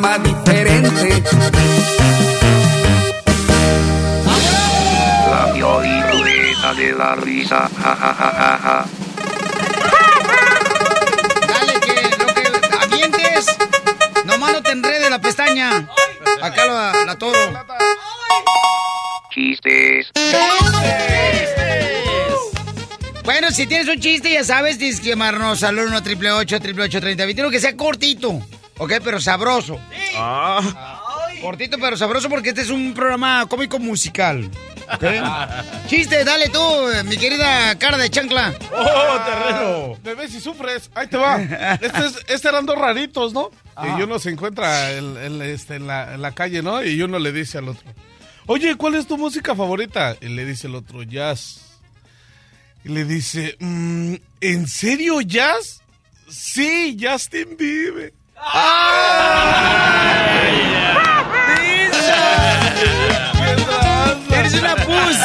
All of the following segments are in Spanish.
programa diferente. La violina de la risa, ja ja ja ja ja. Dale, que lo que avientes, nomás no te enrede la pestaña. Acá la, la toro. Chistes. Bueno, si tienes un chiste, ya sabes, tienes que llamarnos al 1 888 3021 que sea cortito, ¿ok? Pero sabroso. Cortito pero sabroso porque este es un programa cómico musical. ¿ok? Chiste, dale tú, mi querida cara de chancla. ¡Oh, terreno! Bebé, si sufres, ahí te va. Este, es- este eran dos raritos, ¿no? Y uno se encuentra el- el, este, en, la, en la calle, ¿no? Y uno le dice al otro, oye, ¿cuál es tu música favorita? Y le dice el otro, jazz. Y le dice, "Mm, ¿en serio jazz? Sí, Justin Bieber. ¡Eres una pus!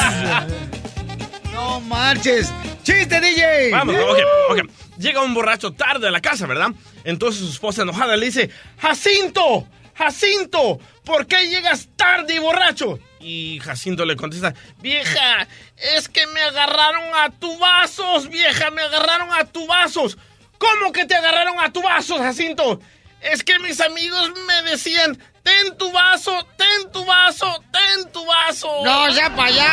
No marches. ¡Chiste, DJ! Vamos, ok, ok. Llega un borracho tarde a la casa, ¿verdad? Entonces su esposa enojada le dice, Jacinto, Jacinto, ¿por qué llegas tarde y borracho? Y Jacinto le contesta, vieja, es que me agarraron a tu vasos, vieja, me agarraron a tu vasos. ¿Cómo que te agarraron a tu vasos, Jacinto? Es que mis amigos me decían, ten tu vaso, ten tu vaso, ten tu vaso. ¡No, ya para allá!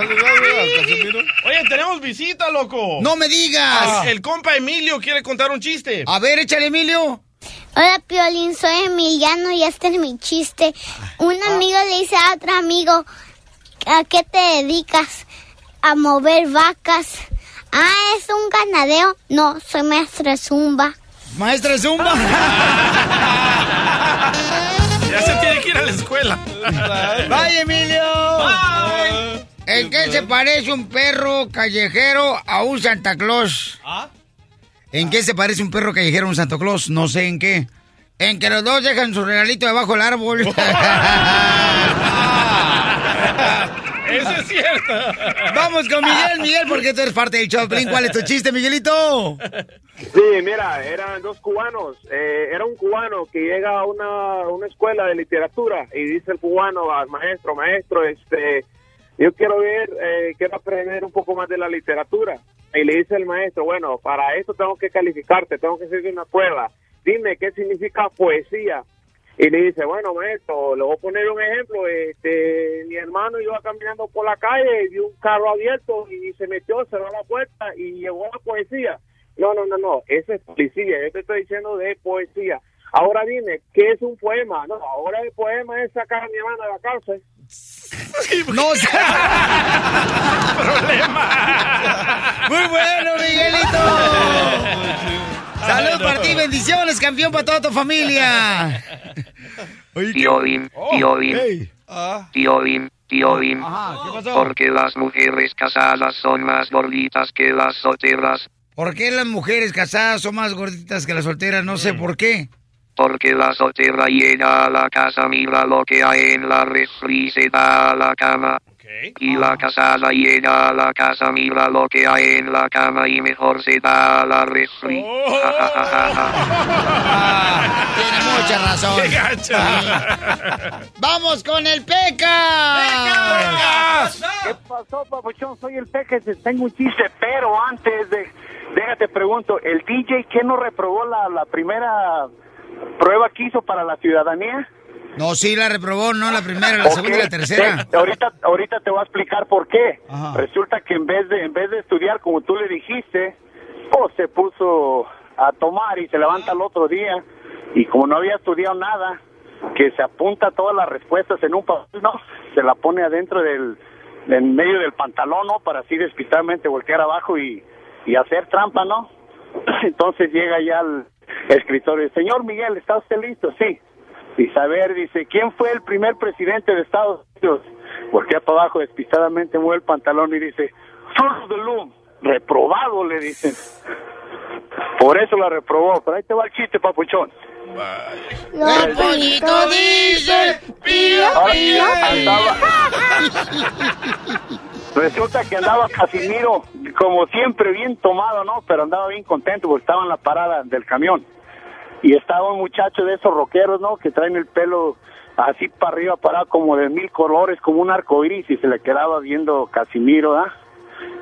Oye, tenemos visita, loco. ¡No me digas! El, el compa Emilio quiere contar un chiste. A ver, échale, Emilio. Hola, Piolín, soy Emiliano y este es mi chiste. Un amigo le dice a otro amigo, ¿a qué te dedicas? A mover vacas. Ah, ¿es un ganadero? No, soy maestra de zumba. Maestra zumba. Ya se tiene que ir a la escuela. ¡Bye, Emilio! ¿En qué se parece un perro callejero a un Santa Claus? ¿En qué se parece un perro callejero a un Santa Claus? No sé en qué. En que los dos dejan su regalito debajo del árbol. Eso es cierto. Vamos con Miguel, Miguel, porque tú eres parte del Choplin. ¿Cuál es tu chiste, Miguelito? Sí, mira, eran dos cubanos. Eh, era un cubano que llega a una, una escuela de literatura y dice el cubano al maestro, maestro, este, yo quiero ver, eh, quiero aprender un poco más de la literatura. Y le dice el maestro, bueno, para eso tengo que calificarte, tengo que ser de una prueba. Dime qué significa poesía. Y le dice, bueno, maestro, le voy a poner un ejemplo. Este, mi hermano iba caminando por la calle y vio un carro abierto y se metió, cerró la puerta y llegó la poesía. No, no, no, no, eso es poesía. Yo te estoy diciendo de poesía. Ahora dime, ¿qué es un poema? No, ahora el poema es sacar a mi hermano de la cárcel. No sé. Muy bueno, Miguelito. Salud para ti, bendiciones, campeón para toda tu familia. Violín, violín. Violín, violín. Ajá, ¿qué pasó? Porque las mujeres casadas son más gorditas que las solteras. ¿Por qué las mujeres casadas son más gorditas que las solteras? No sé por qué. Porque la soltera llega a la casa, mira lo que hay en la refri, se va a la cama. Y la casada llega a la casa, mira lo que hay en la cama y mejor se va a la refri. Ja. Tiene mucha razón. Vamos con el Peca. ¿Qué pasó, papuchón? Soy el te tengo un chiste, pero antes de... Déjate pregunto, ¿el DJ qué no reprobó la, la primera prueba que hizo para la ciudadanía? No, sí, la reprobó, no la primera, la segunda y la tercera. Te- ahorita, ahorita te voy a explicar por qué. Resulta que en vez de en vez de estudiar como tú le dijiste, pues se puso a tomar y se levanta el otro día y como no había estudiado nada, que se apunta todas las respuestas en un papel, ¿no? Se la pone adentro del, en medio del pantalón, ¿no? Para así despistadamente voltear abajo y, y hacer trampa, ¿no? Entonces llega ya el escritorio, señor Miguel, ¿está usted listo? Sí. Y saber, dice, ¿quién fue el primer presidente de Estados Unidos? Voltea para abajo despistadamente, mueve el pantalón y dice, Fruit de Loom, reprobado, le dicen. Por eso la reprobó, pero ahí te va el chiste, papuchón. Dice, pío, pío, andaba- Resulta que andaba Casimiro, como siempre, bien tomado, ¿no? Pero andaba bien contento porque estaba en la parada del camión. Y estaba un muchacho de esos rockeros, ¿no? Que traen el pelo así para arriba, parado como de mil colores, como un arco iris, y se le quedaba viendo Casimiro, ¿ah?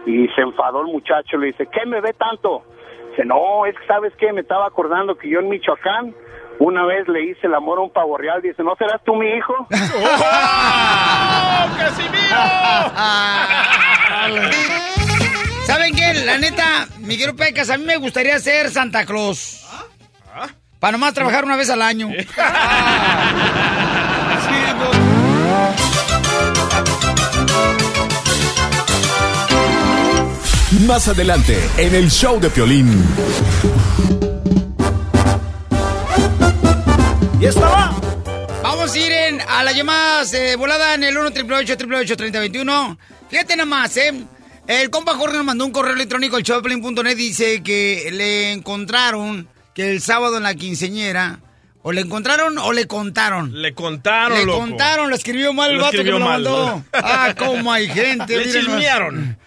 Y se enfadó el muchacho, le dice, ¿qué me ve tanto? Dice, no, es que sabes qué, me estaba acordando que yo en Michoacán una vez le hice el amor a un pavo real, dice, ¿no serás tú mi hijo? ¿Saben qué? La neta, Miguel Pecas, a mí me gustaría ser Santa Claus. Para nomás trabajar una vez al año. Más adelante, en el show de Piolín. Y estaba. Vamos a ir en- a las llamadas eh, volada en el 1 888 3021 Fíjate nada más, ¿eh? El compa Jorge nos mandó un correo electrónico al showplane.net. Dice que le encontraron que el sábado en la quinceñera. O le encontraron o le contaron. Le contaron, Le loco. contaron, lo escribió mal el Lo vato que me lo mandó. Ah, cómo hay gente. Le chismearon.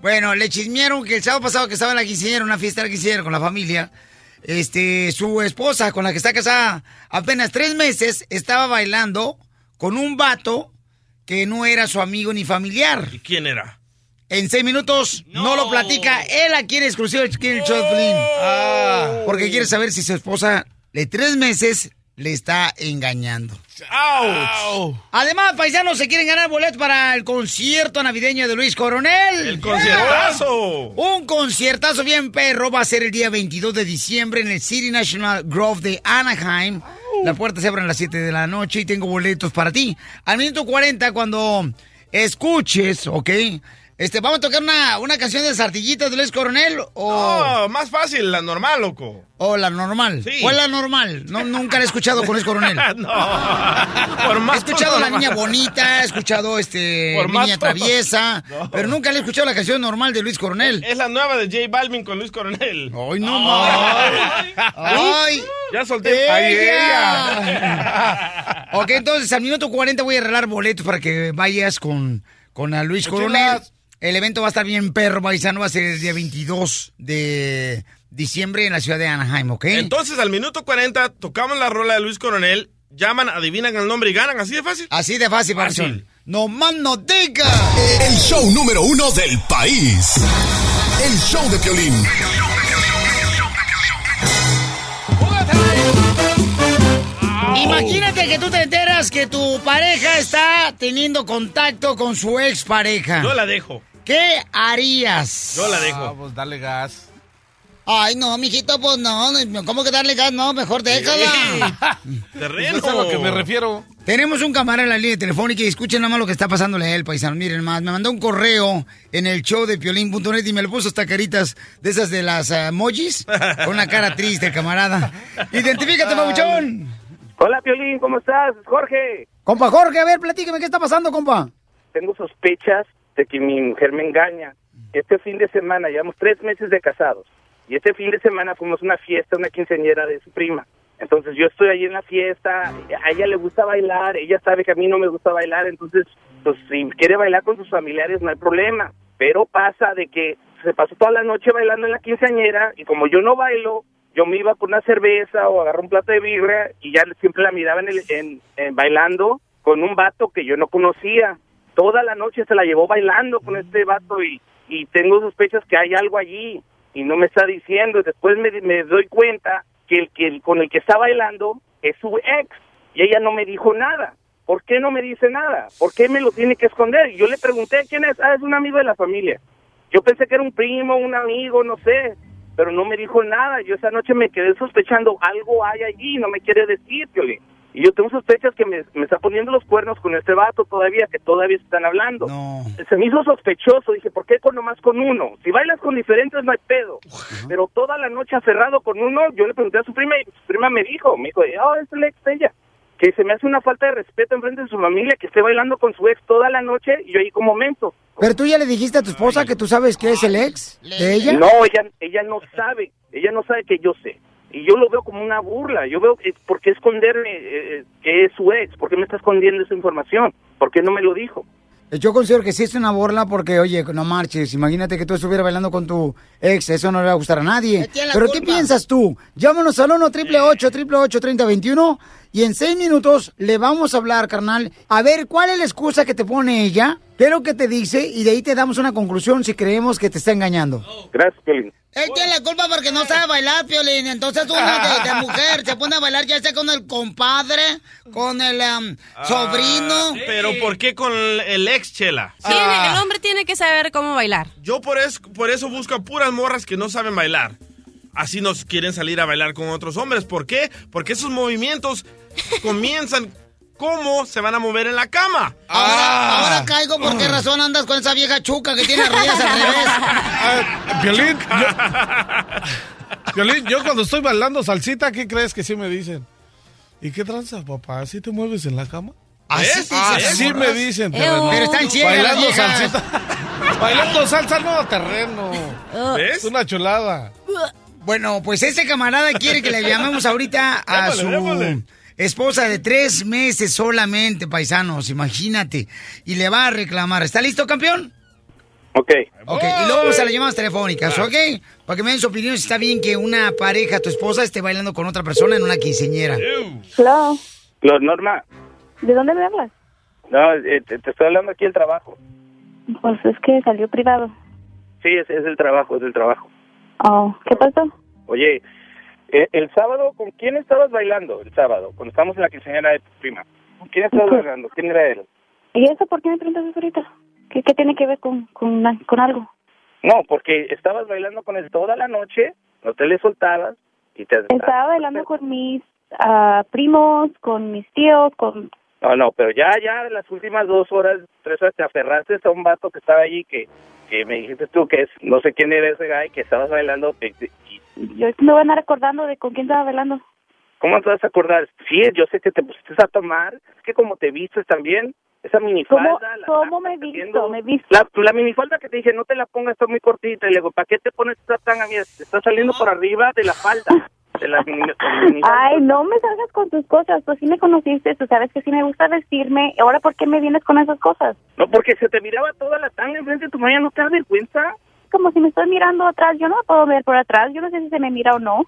Bueno, le chismearon que el sábado pasado que estaba en la quinceañera, una fiesta de la quinceañera con la familia, este, su esposa, con la que está casada apenas tres meses, estaba bailando con un vato que no era su amigo ni familiar. ¿Y quién era? En seis minutos no, lo platica él aquí en exclusivo aquí en el show. Ah. Porque quiere saber si su esposa de tres meses le está engañando. ¡Auch! Además, paisanos, se quieren ganar boletos para el concierto navideño de Luis Coronel. ¡El conciertazo! Un conciertazo bien perro va a ser el día 22 de diciembre en el City National Grove de Anaheim. La puerta se abre a las 7 de la noche y tengo boletos para ti. Al minuto 40, cuando escuches, ¿ok? Este, ¿Vamos a tocar una, una canción de Sartillitas de Luis Coronel o, No, más fácil, la normal, loco. o la normal? Sí. ¿Cuál la normal? No, nunca la he escuchado con Luis Coronel. no. Por más He escuchado la normal. niña bonita, he escuchado este Por niña traviesa, No. pero nunca le he escuchado la canción normal de Luis Coronel. Es la nueva de J Balvin con Luis Coronel. ¡Ay, no más! ¡Ay! Ya solté. ¡Ella! ¡Ay, ella! ok, entonces al minuto 40 voy a arreglar boletos para que vayas con, con a Luis Coronel. El evento va a estar bien perro, paisano, va a ser el día 22 de diciembre en la ciudad de Anaheim, ¿ok? Entonces, al minuto 40, tocamos la rola de Luis Coronel, llaman, adivinan el nombre y ganan. ¿Así de fácil? Así de fácil, Fácil. paisano. ¡No más no diga! El show número uno del país. El show de Piolín. Imagínate que tú te enteras que tu pareja está teniendo contacto con su expareja. Yo la dejo. ¿Qué harías? Yo la Ah, dejo. pues dale gas. Ay, no, mijito, pues no. ¿Cómo que darle gas? No, mejor déjala. Terreno. Eso es a lo que me refiero. Tenemos un camarada en la línea telefónica y escuchen nada más lo que está pasándole a él, paisano. Miren más, me mandó un correo en el show de piolín.net y me lo puso hasta caritas de esas de las ah, emojis con una cara triste, camarada. Identifícate, babuchón. Hola, Piolín, ¿cómo estás? Jorge. Compa Jorge, a ver, platíqueme, ¿qué está pasando, compa? Tengo sospechas de que mi mujer me engaña. Este fin de semana, llevamos tres meses de casados. Y este fin de semana fuimos a una fiesta, una quinceañera de su prima. Entonces yo estoy ahí en la fiesta, a ella le gusta bailar, ella sabe que a mí no me gusta bailar, entonces pues si quiere bailar con sus familiares no hay problema. Pero pasa de que se pasó toda la noche bailando en la quinceañera y como yo no bailo, yo me iba por una cerveza o agarré un plato de birra y ya siempre la miraba en, el- en- en bailando con un vato que yo no conocía. Toda la noche se la llevó bailando con este vato y, y tengo sospechas que hay algo allí y no me está diciendo. Después me, me doy cuenta que el que el- con el que está bailando es su ex y ella no me dijo nada. ¿Por qué no me dice nada? ¿Por qué me lo tiene que esconder? Yo le pregunté quién es. Ah, es un amigo de la familia. Yo pensé que era un primo, un amigo, no sé. Pero no me dijo nada. Yo esa noche me quedé sospechando, algo hay allí, no me quiere decir, Piolín. Y yo tengo sospechas que me, me está poniendo los cuernos con este vato todavía, que todavía están hablando. Se me hizo sospechoso, dije, ¿por qué con nomás con uno? Si bailas con diferentes no hay pedo. Pero toda la noche aferrado con uno, yo le pregunté a su prima y su prima me dijo, me dijo, oh, es el ex de ella. Que se me hace una falta de respeto en frente de su familia, que esté bailando con su ex toda la noche y yo ahí como mento. Pero tú ya le dijiste a tu esposa que tú sabes que es el ex de ella. No, ella, ella no sabe, ella no sabe que yo sé. Y yo lo veo como una burla. Yo veo, que ¿por qué esconderme eh, que es su ex? ¿Por qué me está escondiendo esa información? ¿Por qué no me lo dijo? Yo considero que sí es una burla porque, oye, no marches. Imagínate que tú estuvieras bailando con tu ex. Eso no le va a gustar a nadie. Pero ¿qué piensas tú? Llámanos al 1 888 3021 y en seis minutos le vamos a hablar, carnal, a ver cuál es la excusa que te pone ella, qué es lo que te dice y de ahí te damos una conclusión si creemos que te está engañando. Gracias, Piolín. Él tiene la culpa porque no sabe bailar, Piolín. Entonces uno de, de mujer se pone a bailar ya sea con el compadre, con el am, sobrino. Ah, Pero ¿por qué con el- ex, Chela? Tiene- Ah. el hombre tiene que saber cómo bailar. Yo por eso, por eso busco a puras morras que no saben bailar. Así nos quieren salir a bailar con otros hombres. ¿Por qué? Porque esos movimientos comienzan cómo se van a mover en la cama. Ahora, ahora caigo por qué razón andas con esa vieja chuca que tiene las rodillas al revés. Ah, Piolín, yo, Piolín, yo cuando estoy bailando salsita, ¿qué crees que sí me dicen? ¿Y qué tranza, papá? ¿Así te mueves en la cama? ¿Así te dicen las Así morras? me dicen, terreno. Pero están ciegas Bailando salsita. Bailando salsa, no, terreno. ¿Ves? Es una chulada. Bueno, pues este camarada quiere que le llamemos ahorita a Llámale, su llámale. Esposa de tres meses solamente, paisanos, imagínate. Y le va a reclamar. ¿Está listo, campeón? Ok. Ok, y luego vamos a las llamadas telefónicas, ¿ok? Para que me den su opinión si está bien que una pareja, tu esposa, esté bailando con otra persona en una quinceñera. Hello. Lo- Norma, ¿De dónde me hablas? no, eh, te, te estoy hablando aquí del trabajo. Pues es que salió privado. Sí, es, es el trabajo, es el trabajo. Oh, ¿qué pasó? Oye, eh, el sábado, ¿con quién estabas bailando el sábado? Cuando estábamos en la quinceañera de tu prima. ¿Con quién estabas bailando? ¿Quién era él? ¿Y eso por qué me preguntas ahorita? ¿Qué, qué tiene que ver con, con, con algo? No, porque estabas bailando con él toda la noche, no te le soltabas y te... Estaba bailando con mis ah, primos, con mis tíos, con... No, no, pero ya, ya, en las últimas dos horas, tres horas, te aferraste a un vato que estaba allí que, que me dijiste tú que es, no sé quién era ese guy que estabas bailando. Yo me voy a andar acordando de con quién estaba bailando. ¿Cómo te vas a acordar? Sí, yo sé que te pusiste a tomar, es que como te vistes también, esa minifalda. ¿Cómo, la- cómo me visto? Me visto. La, la minifalda que te dije, no te la pongas, está muy cortita. Y le digo, ¿para qué te pones esta tanga? Mira, te está saliendo por arriba de la falda. De la mini-. Ay, no me salgas con tus cosas. Pues sí me conociste, tú sabes que sí me gusta vestirme. Ahora, ¿por qué me vienes con esas cosas? No, porque se te miraba toda la tanga enfrente de tu mamá, ¿no te da vergüenza? Como si me estoy mirando atrás. Yo no me puedo ver por atrás. Yo no sé si se me mira o no.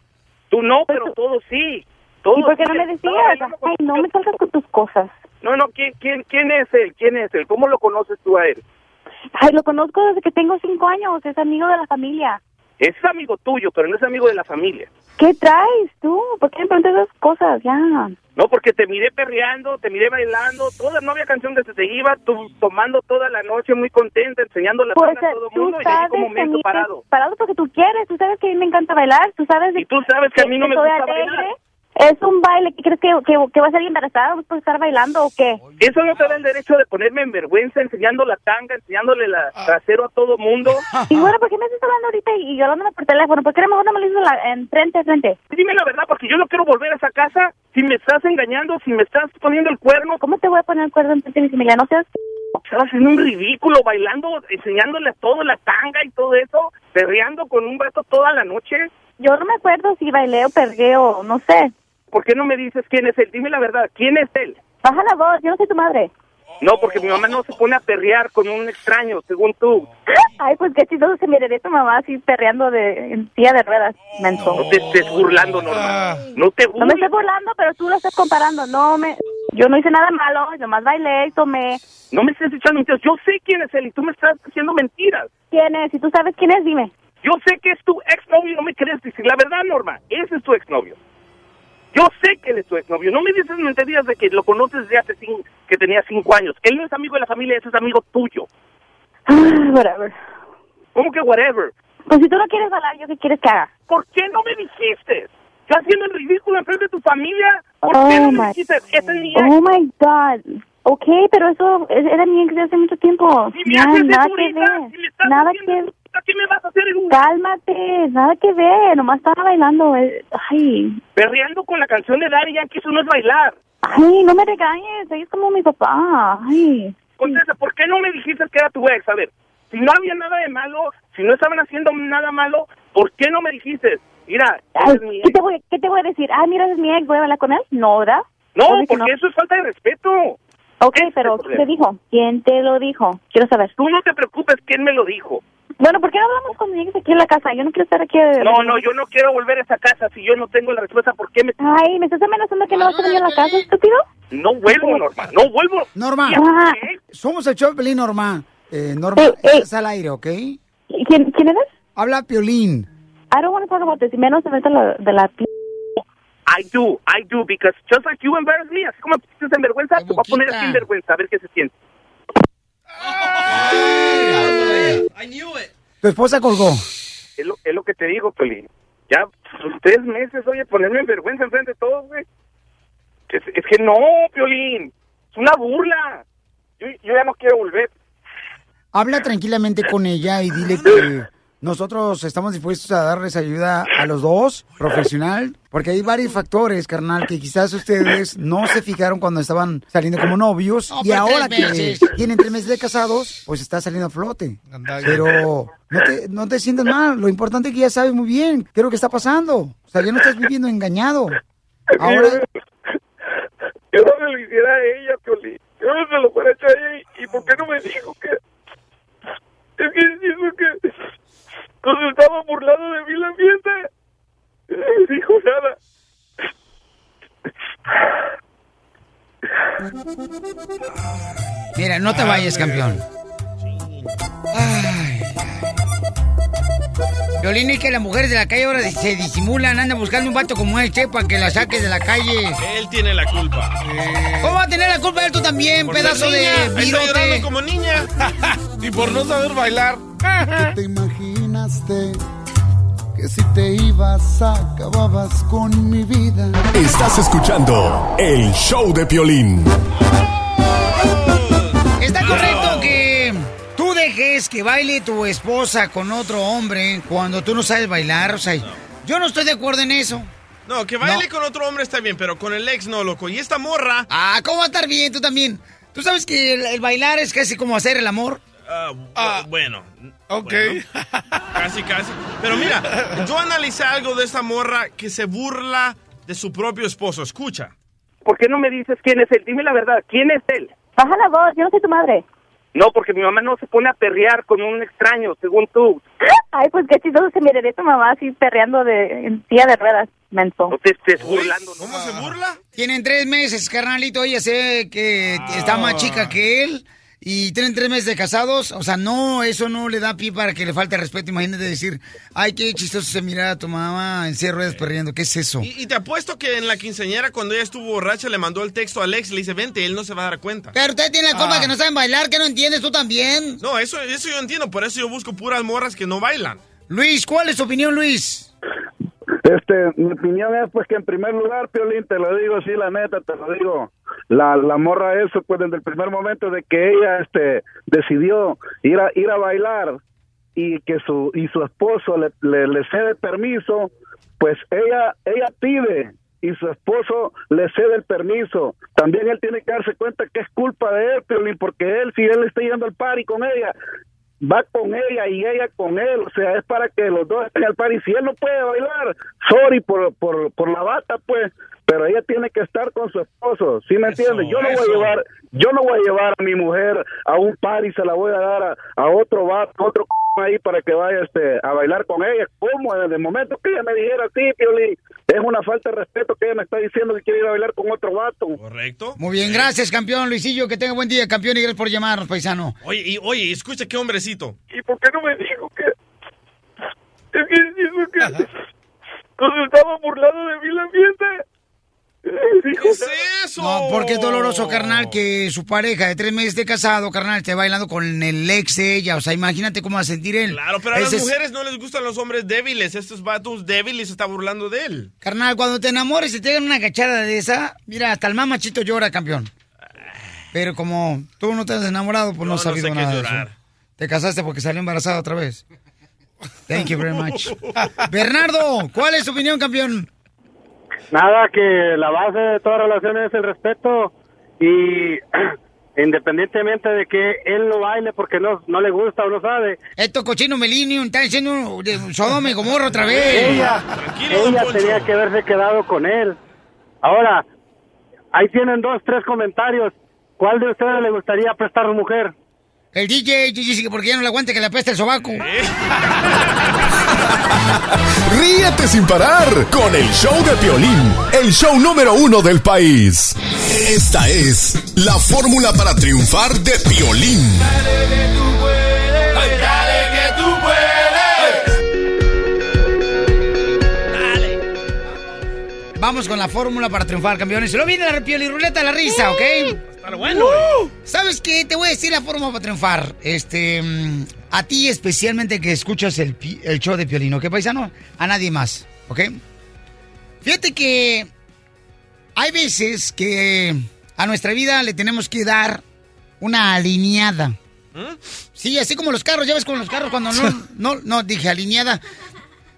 Tú no, pero todo sí. Todo ¿Y por qué no me decías? Ay, no me salgas con tus cosas. No, no, ¿quién, quién, ¿quién es él? ¿Quién es él? ¿Cómo lo conoces tú a él? Ay, lo conozco desde que tengo cinco años. Es amigo de la familia. Es amigo tuyo, pero no es amigo de la familia. ¿Qué traes tú? ¿Por qué me preguntas esas cosas? Ya. No, porque te miré perreando, te miré bailando, toda, no había canción que se te iba, tú tomando toda la noche muy contenta, enseñando la Pues a todo el mundo y ahí como que a mí mento me- parado. parado porque tú quieres. Tú sabes que a mí me encanta bailar. Tú sabes Y tú sabes que a mí no me gusta alegre. bailar. Es un baile. ¿Qué crees que, que, que va a salir embarazada por estar bailando o qué? Eso no te da el derecho de ponerme en vergüenza enseñando la tanga, enseñándole la Ah. trasero a todo mundo. Y bueno, ¿por qué me estás hablando ahorita y, hablándome por teléfono? ¿Por qué mejor no me lo hizo la, en frente a frente? Dime la verdad, porque yo no quiero volver a esa casa si me estás engañando, si me estás poniendo el cuerno. ¿Cómo te voy a poner el cuerno en frente de mi familia? No seas... Estás haciendo un ridículo, bailando, enseñándole a todo la tanga y todo eso, perreando con un vato toda la noche. Yo no me acuerdo si bailé o pergué o no sé. ¿Por qué no me dices quién es él? Dime la verdad, ¿quién es él? Baja la voz, yo no soy tu madre. No, porque mi mamá no se pone a perrear con un extraño, según tú. Ay, pues qué chistoso se miraría tu mamá así perreando de, en silla de ruedas, menso. No te estés burlando, Norma. No te No me burles. estoy burlando, pero tú lo estás comparando. No me... Yo no hice nada malo, yo más bailé y tomé. No me estés echando mentiras. Yo sé quién es él y tú me estás haciendo mentiras. ¿Quién es? Si tú sabes quién es, dime. Yo sé que es tu exnovio, no me quieres decir la verdad, Norma. Ese es tu exnovio. Yo sé que él es tu exnovio. No me dices mentiras de que lo conoces desde hace cinco, que tenía cinco años. Él no es amigo de la familia, ese es amigo tuyo. Whatever. ¿Cómo que whatever? Pues si tú no quieres bailar, ¿yo qué quieres que haga? ¿Por qué no me dijiste? ¿Estás haciendo el ridículo enfrente de tu familia? ¿Por Oh qué no me dijiste? Ese es mi ex. Oh my God. Ok, pero eso es- era mi ex de hace mucho tiempo. Me Ya, nada que ver. si Nada que ¿Qué me vas a hacer en Cálmate, nada que ver. Nomás estaba bailando. eh, Ay, perreando con la canción de Daddy Yankee? Eso no es bailar. ay, no me regañes. Ella es como mi papá. Ay. Contesta, ¿por qué no me dijiste que era tu ex? A ver, si no había nada de malo, si no estaban haciendo nada malo, ¿por qué no me dijiste? Mira, Ay, ese es mi ¿qué, te voy, ¿Qué te voy a decir? Ah, mira, es mi ex. ¿Voy a bailar con él? No, ¿verdad? No, porque no. eso es falta de respeto. Ok, Ese es pero ¿quién te dijo? ¿Quién te lo dijo? Quiero saber. Tú no te preocupes quién me lo dijo. Bueno, ¿por qué no hablamos cuando llegues aquí a la casa? Yo no quiero estar aquí. No, no, yo no quiero volver a esa casa si yo no tengo la respuesta por qué me... Ay, ¿me estás amenazando que no vas a venir a la casa, estúpido? No vuelvo, Norma, no vuelvo. Norma, Ah. somos el show de Piolín, Norma. Eh, Norma, Ey, ey. estás al aire, ¿ok? ¿Quién, ¿Quién eres? Habla Piolín. I don't want to talk about this. Y menos de la, de la... p- I do, I do, because just like you embarrass me, así como te en vergüenza, te voy a poner así en vergüenza, a ver qué se siente. I knew it. Tu esposa colgó. Es lo, es lo que te digo, Pelín. Ya pues, tres meses, oye, ponerme en vergüenza enfrente de todos, güey. Es, es que no, Piolín. Es una burla. Yo, yo ya no quiero volver. Habla tranquilamente con ella y dile que nosotros estamos dispuestos a darles ayuda a los dos, profesional, porque hay varios factores, carnal, que quizás ustedes no se fijaron cuando estaban saliendo como novios No, y pues, ahora que tienen tres meses de casados, pues está saliendo a flote. Pero no te, no te sientas mal, lo importante es que ya sabes muy bien qué es lo que está pasando. O sea, ya no estás viviendo engañado. Ahora, Yo no me lo hiciera a ella, Piolín. Yo no se lo fuera hecho a ella. ¿Y, y por qué no me dijo que...? Es que dijo que... Nos estaba burlando de mí la fiesta. No dijo nada. mira, no te vayas, campeón. Ay, ay. Violín, es que las mujeres de la calle ahora se disimulan, andan buscando un vato como este para que la saques de la calle. Él tiene la culpa. ¿Cómo va a tener la culpa él tú también, Por pedazo de virote? llorando como niña. y por no saber bailar. ¿Te que si te ibas acababas con mi vida? Estás escuchando el show de Piolín. ¿Está correcto que tú dejes que baile tu esposa con otro hombre cuando tú no sabes bailar? O sea, yo no estoy de acuerdo en eso. No, que baile con otro hombre está bien, pero con el ex no, loco. Y esta morra. Ah, ¿cómo va a estar bien tú también? ¿Tú sabes que el, el bailar es casi como hacer el amor? Ah, bu- bueno. Ok. bueno, casi, casi. Pero mira, yo analicé algo de esta morra que se burla de su propio esposo. Escucha. ¿Por qué no me dices quién es él? Dime la verdad, ¿quién es él? Baja la voz, yo no soy tu madre. No, porque mi mamá no se pone a perrear con un extraño, según tú. Ay, pues qué chistoso se miraría tu mamá así perreando de, en silla de ruedas, menso. No te estés burlando. ¿Cómo se burla? Tienen tres meses, carnalito. Ella sé que está más chica que él. Y tienen tres meses de casados. O sea, no, eso no le da pie para que le falte respeto. Imagínate decir, ay, qué chistoso se mira a tu mamá en silla de ruedas perreando. ¿Qué es eso? Y, y te apuesto que en la quinceañera, cuando ella estuvo borracha, le mandó el texto a Alex y le dice, vente, él no se va a dar cuenta. Pero usted tiene la culpa Ah. que no saben bailar, que no entiendes tú también. No, eso, eso yo entiendo, por eso yo busco puras morras que no bailan. Luis, ¿cuál es tu opinión, Luis? Este, mi opinión es pues que en primer lugar, Piolín, te lo digo así, la neta, te lo digo, la, la morra eso, pues desde el primer momento de que ella, este, decidió ir a, ir a bailar y que su, y su esposo le, le, le cede permiso, pues ella, ella pide y su esposo le cede el permiso. También él tiene que darse cuenta que es culpa de él, Piolín, porque él, si él está yendo al party con ella, va con ella y ella con él, o sea, es para que los dos estén al par y si él no puede bailar, sorry por, por, por la bata, pues, pero ella tiene que estar con su esposo, ¿sí me entiendes? Yo no voy a llevar, yo no voy a llevar a mi mujer a un par y se la voy a dar a, a otro vato, otro c- ahí para que vaya este a bailar con ella, ¿cómo? Desde el momento que ella me dijera así, Piolín, es una falta de respeto que ella me está diciendo que quiere ir a bailar con otro vato. ¿Correcto? Muy bien, gracias, campeón Luisillo. Que tenga buen día, campeón, y gracias por llamarnos, paisano. Oye, y, oye, escucha qué hombrecito. ¿Y por qué no me dijo que... Es que dijo que... Nos estaba burlando de mí la fiesta. ¿Qué es eso? No, porque es doloroso, carnal, que su pareja de tres meses de casado, carnal, esté bailando con el ex de ella. O sea, imagínate cómo va a sentir él. Claro, pero a las es- mujeres no les gustan los hombres débiles. Estos vatos débiles se está burlando de él. Carnal, cuando te enamores y te dan una cachada de esa, mira, hasta el más machito llora, campeón. Pero como tú no te has enamorado, pues no, Yo has no sabido sé qué nada de llorar. eso. Te casaste porque salió embarazada otra vez. Thank you very much. Bernardo, ¿cuál es tu opinión, campeón? Nada, que la base de toda relación es el respeto y independientemente de que él no baile porque no, no le gusta o no sabe. Esto cochino Melinio está diciendo de Sodoma y Gomorra otra vez. Ella, ella tenía que haberse quedado con él. Ahora, ahí tienen dos, tres comentarios. ¿Cuál de ustedes le gustaría prestar mujer? El DJ dice que porque ya no le aguante que le apeste el sobaco. Ríete sin parar con el show de Piolín, el show número uno del país. Esta es la fórmula para triunfar de Piolín. Vamos con la fórmula para triunfar, campeones. Se lo viene la pioliruleta de la risa, ¿ok? Está bueno. ¿Sabes qué? Te voy a decir la fórmula para triunfar. Este, mm, a ti especialmente que escuchas el, el show de Piolín, ¿ok, paisano? A nadie más, ¿ok? Fíjate que hay veces que a nuestra vida le tenemos que dar una alineada. Sí, así como los carros, ya ves con los carros cuando no, no, no, dije alineada.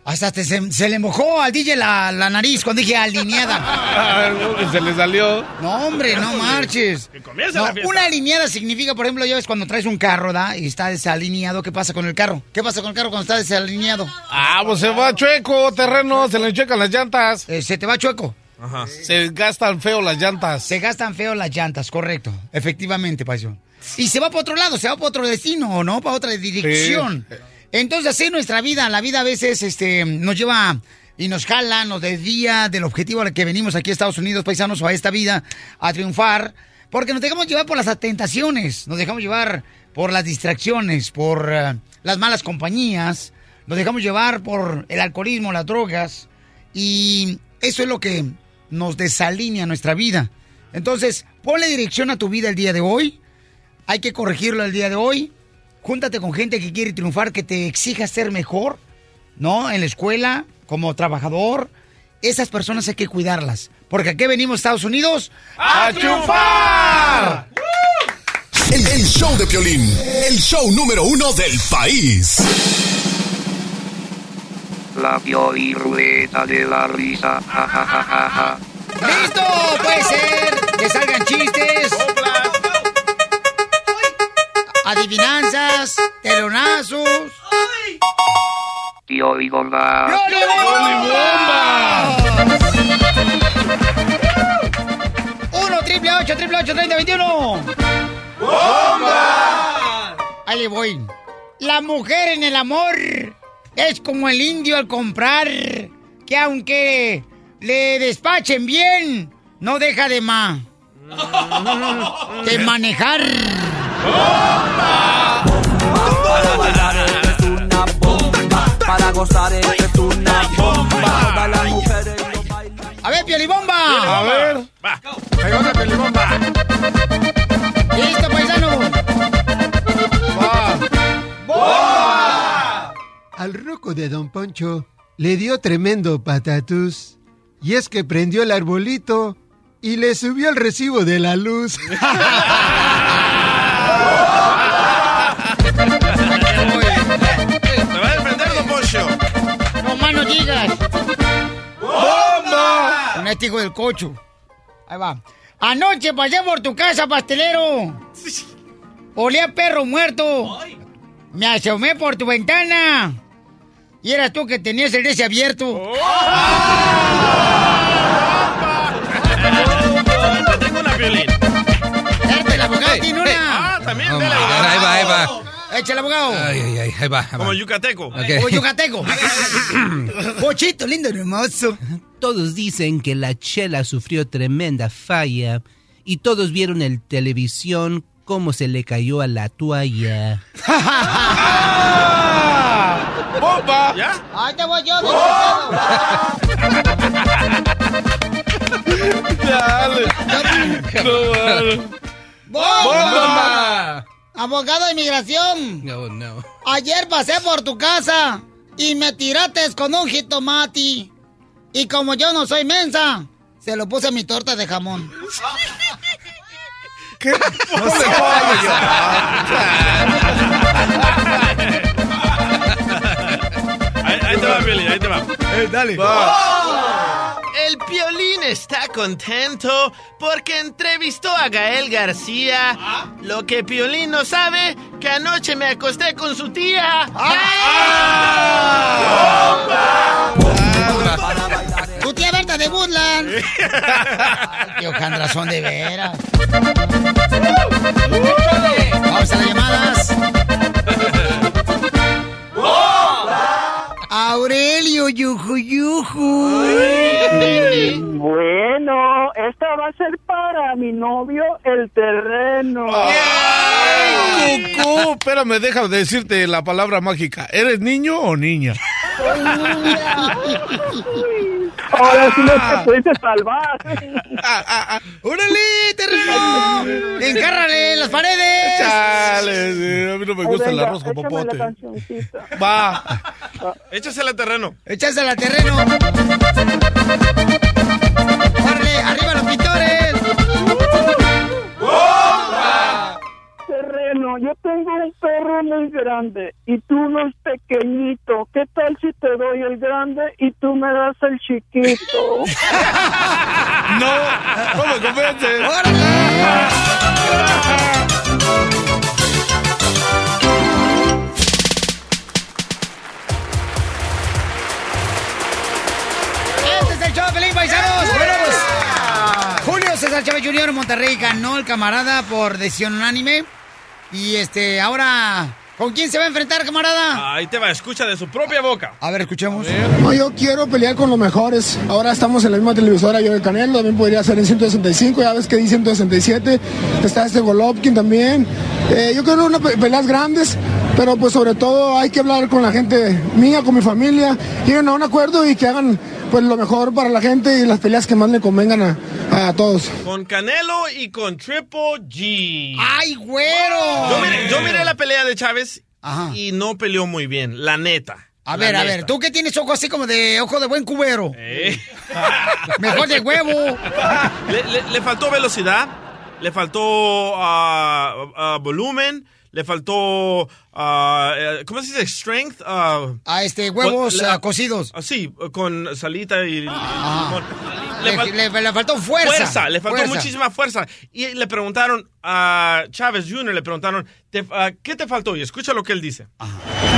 Hasta te- se, se le mojó al DJ la, la nariz cuando dije alineada. Se le salió. No, hombre, no marches. No, la fiesta. una alineada significa, por ejemplo, ya ves cuando traes un carro, ¿da? Y está desalineado, ¿qué pasa con el carro? ¿Qué pasa con el carro cuando está desalineado? Ah, pues se va chueco, terreno, se le checan las llantas. Eh, se te va chueco. Ajá. Se gastan feo las llantas. Se gastan feo las llantas, correcto. Efectivamente, paisón. Y se va para otro lado, se va para otro destino, ¿o no? Para otra dirección. Entonces, así nuestra vida, la vida a veces este, nos lleva y nos jala, nos desvía del objetivo al que venimos aquí a Estados Unidos, paisanos, o a esta vida, a triunfar, porque nos dejamos llevar por las tentaciones, nos dejamos llevar por las distracciones, por eh, las malas compañías, nos dejamos llevar por el alcoholismo, las drogas, y eso es lo que nos desalinea nuestra vida. Entonces, ponle dirección a tu vida el día de hoy. Hay que corregirlo el día de hoy. Júntate con gente que quiere triunfar, que te exija ser mejor, ¿no? En la escuela, como trabajador. Esas personas hay que cuidarlas. Porque aquí venimos, Estados Unidos, ¡A triunfar! El, el show de Piolín, el show número uno del país. La pioliruleta de la risa. Ja, ja, ja, ja, ja. ¡Listo! Puede ser que salgan chistes. Adivinanzas, telonazos. Tío y bomba. ¡Uno, triple ocho, triple ocho, treinta, veintiuno! ¡Bomba! Ahí le voy. La mujer en el amor es como el indio al comprar, que aunque le despachen bien, no deja de ma... de manejar. Para gozar es una bomba. Todas las mujeres A ver, Piolibomba. A ver. Va. Ahí va la Piolibomba. ¿Listo, paisano? Al roco de Don Poncho le dio tremendo patatús. Y es que prendió el arbolito y le subió el recibo de la luz. ¡Bomba! Un este hijo del cocho. Ahí va. Anoche pasé por tu casa, pastelero. Olía a perro muerto. Me asomé por tu ventana. Y eras tú que tenías el dese abierto. Te tengo una violín. Tiene. Ah, también. Oh, ahí va, ahí va. Échale, abogado. Ay, ay, ay, ahí va. ahí va. Como yucateco. Ok. O yucateco. Pochito, lindo, hermoso. Todos dicen que la chela sufrió tremenda falla y todos vieron en televisión cómo se le cayó a la toalla. ¡Bomba! ¿Ya? Ahí te voy yo, ¡Bomba! Abogado de inmigración. No, no. Ayer pasé por tu casa y me tiraste con un jitomate. Y como yo no soy mensa, se lo puse a mi torta de jamón. ¿Qué? Ahí, ahí te va, Billy, ahí te va. dale. El Piolín está contento porque entrevistó a Gael García. Lo que Piolín no sabe, que anoche me acosté con su tía. Tu tía Berta de Woodland. Tío Jandrazón de veras. Vamos a las llamadas. Aurelio, yuju, yuju. Bueno, esta va a ser para mi novio el terreno. Cucú, espérame, déjame decirte la palabra mágica. ¿Eres niño o niña? Ahora sí no te pudiste salvar. ¡Órale, terreno! ¡Encárrale las paredes! Chale, sí, a mí no me gusta el arroz con popote. Va. Échasela terreno. ¡Échasela terreno! ¡Órale, arriba los pintores! Terreno, yo tengo un perro muy grande y tú uno es pequeñito. ¿Qué tal si te doy el grande y tú me das el chiquito? No, no me convences. Este es el show Pelín, paisanos. Bueno, pues, Julio César Chávez Jr. en Monterrey ganó el camarada por decisión unánime. Y este, ahora, ¿con quién se va a enfrentar, camarada? Ahí te va, escucha de su propia boca. A ver, escuchemos. No, yo quiero pelear con los mejores. Ahora estamos en la misma televisora, yo el Canelo, también podría ser en 165, ya ves que di 167. Está este Golovkin también. Eh, yo quiero unas pe- peleas grandes, pero pues sobre todo hay que hablar con la gente mía, con mi familia, lleguen a un acuerdo y que hagan pues lo mejor para la gente y las peleas que más le convengan a, a todos. Con Canelo y con Triple G. ¡Ay, güero! Yo miré, yo miré la pelea de Chávez y no peleó muy bien, la neta. A La ver, a ver, tú que tienes ojo así como de ojo de buen cubero. Eh. Mejor de huevo. Le, le- le faltó velocidad, le faltó ah, volumen, le faltó, ah, eh, ¿cómo se dice? Strength. ah, A este, huevos ah, cocidos. ah, sí, con salita y limón. Le, fal- le- le faltó fuerza. le faltó Fuerza. muchísima fuerza. Y le preguntaron a Chávez Jr., le preguntaron, "Te- ah, ¿qué te faltó? Y escucha lo que él dice.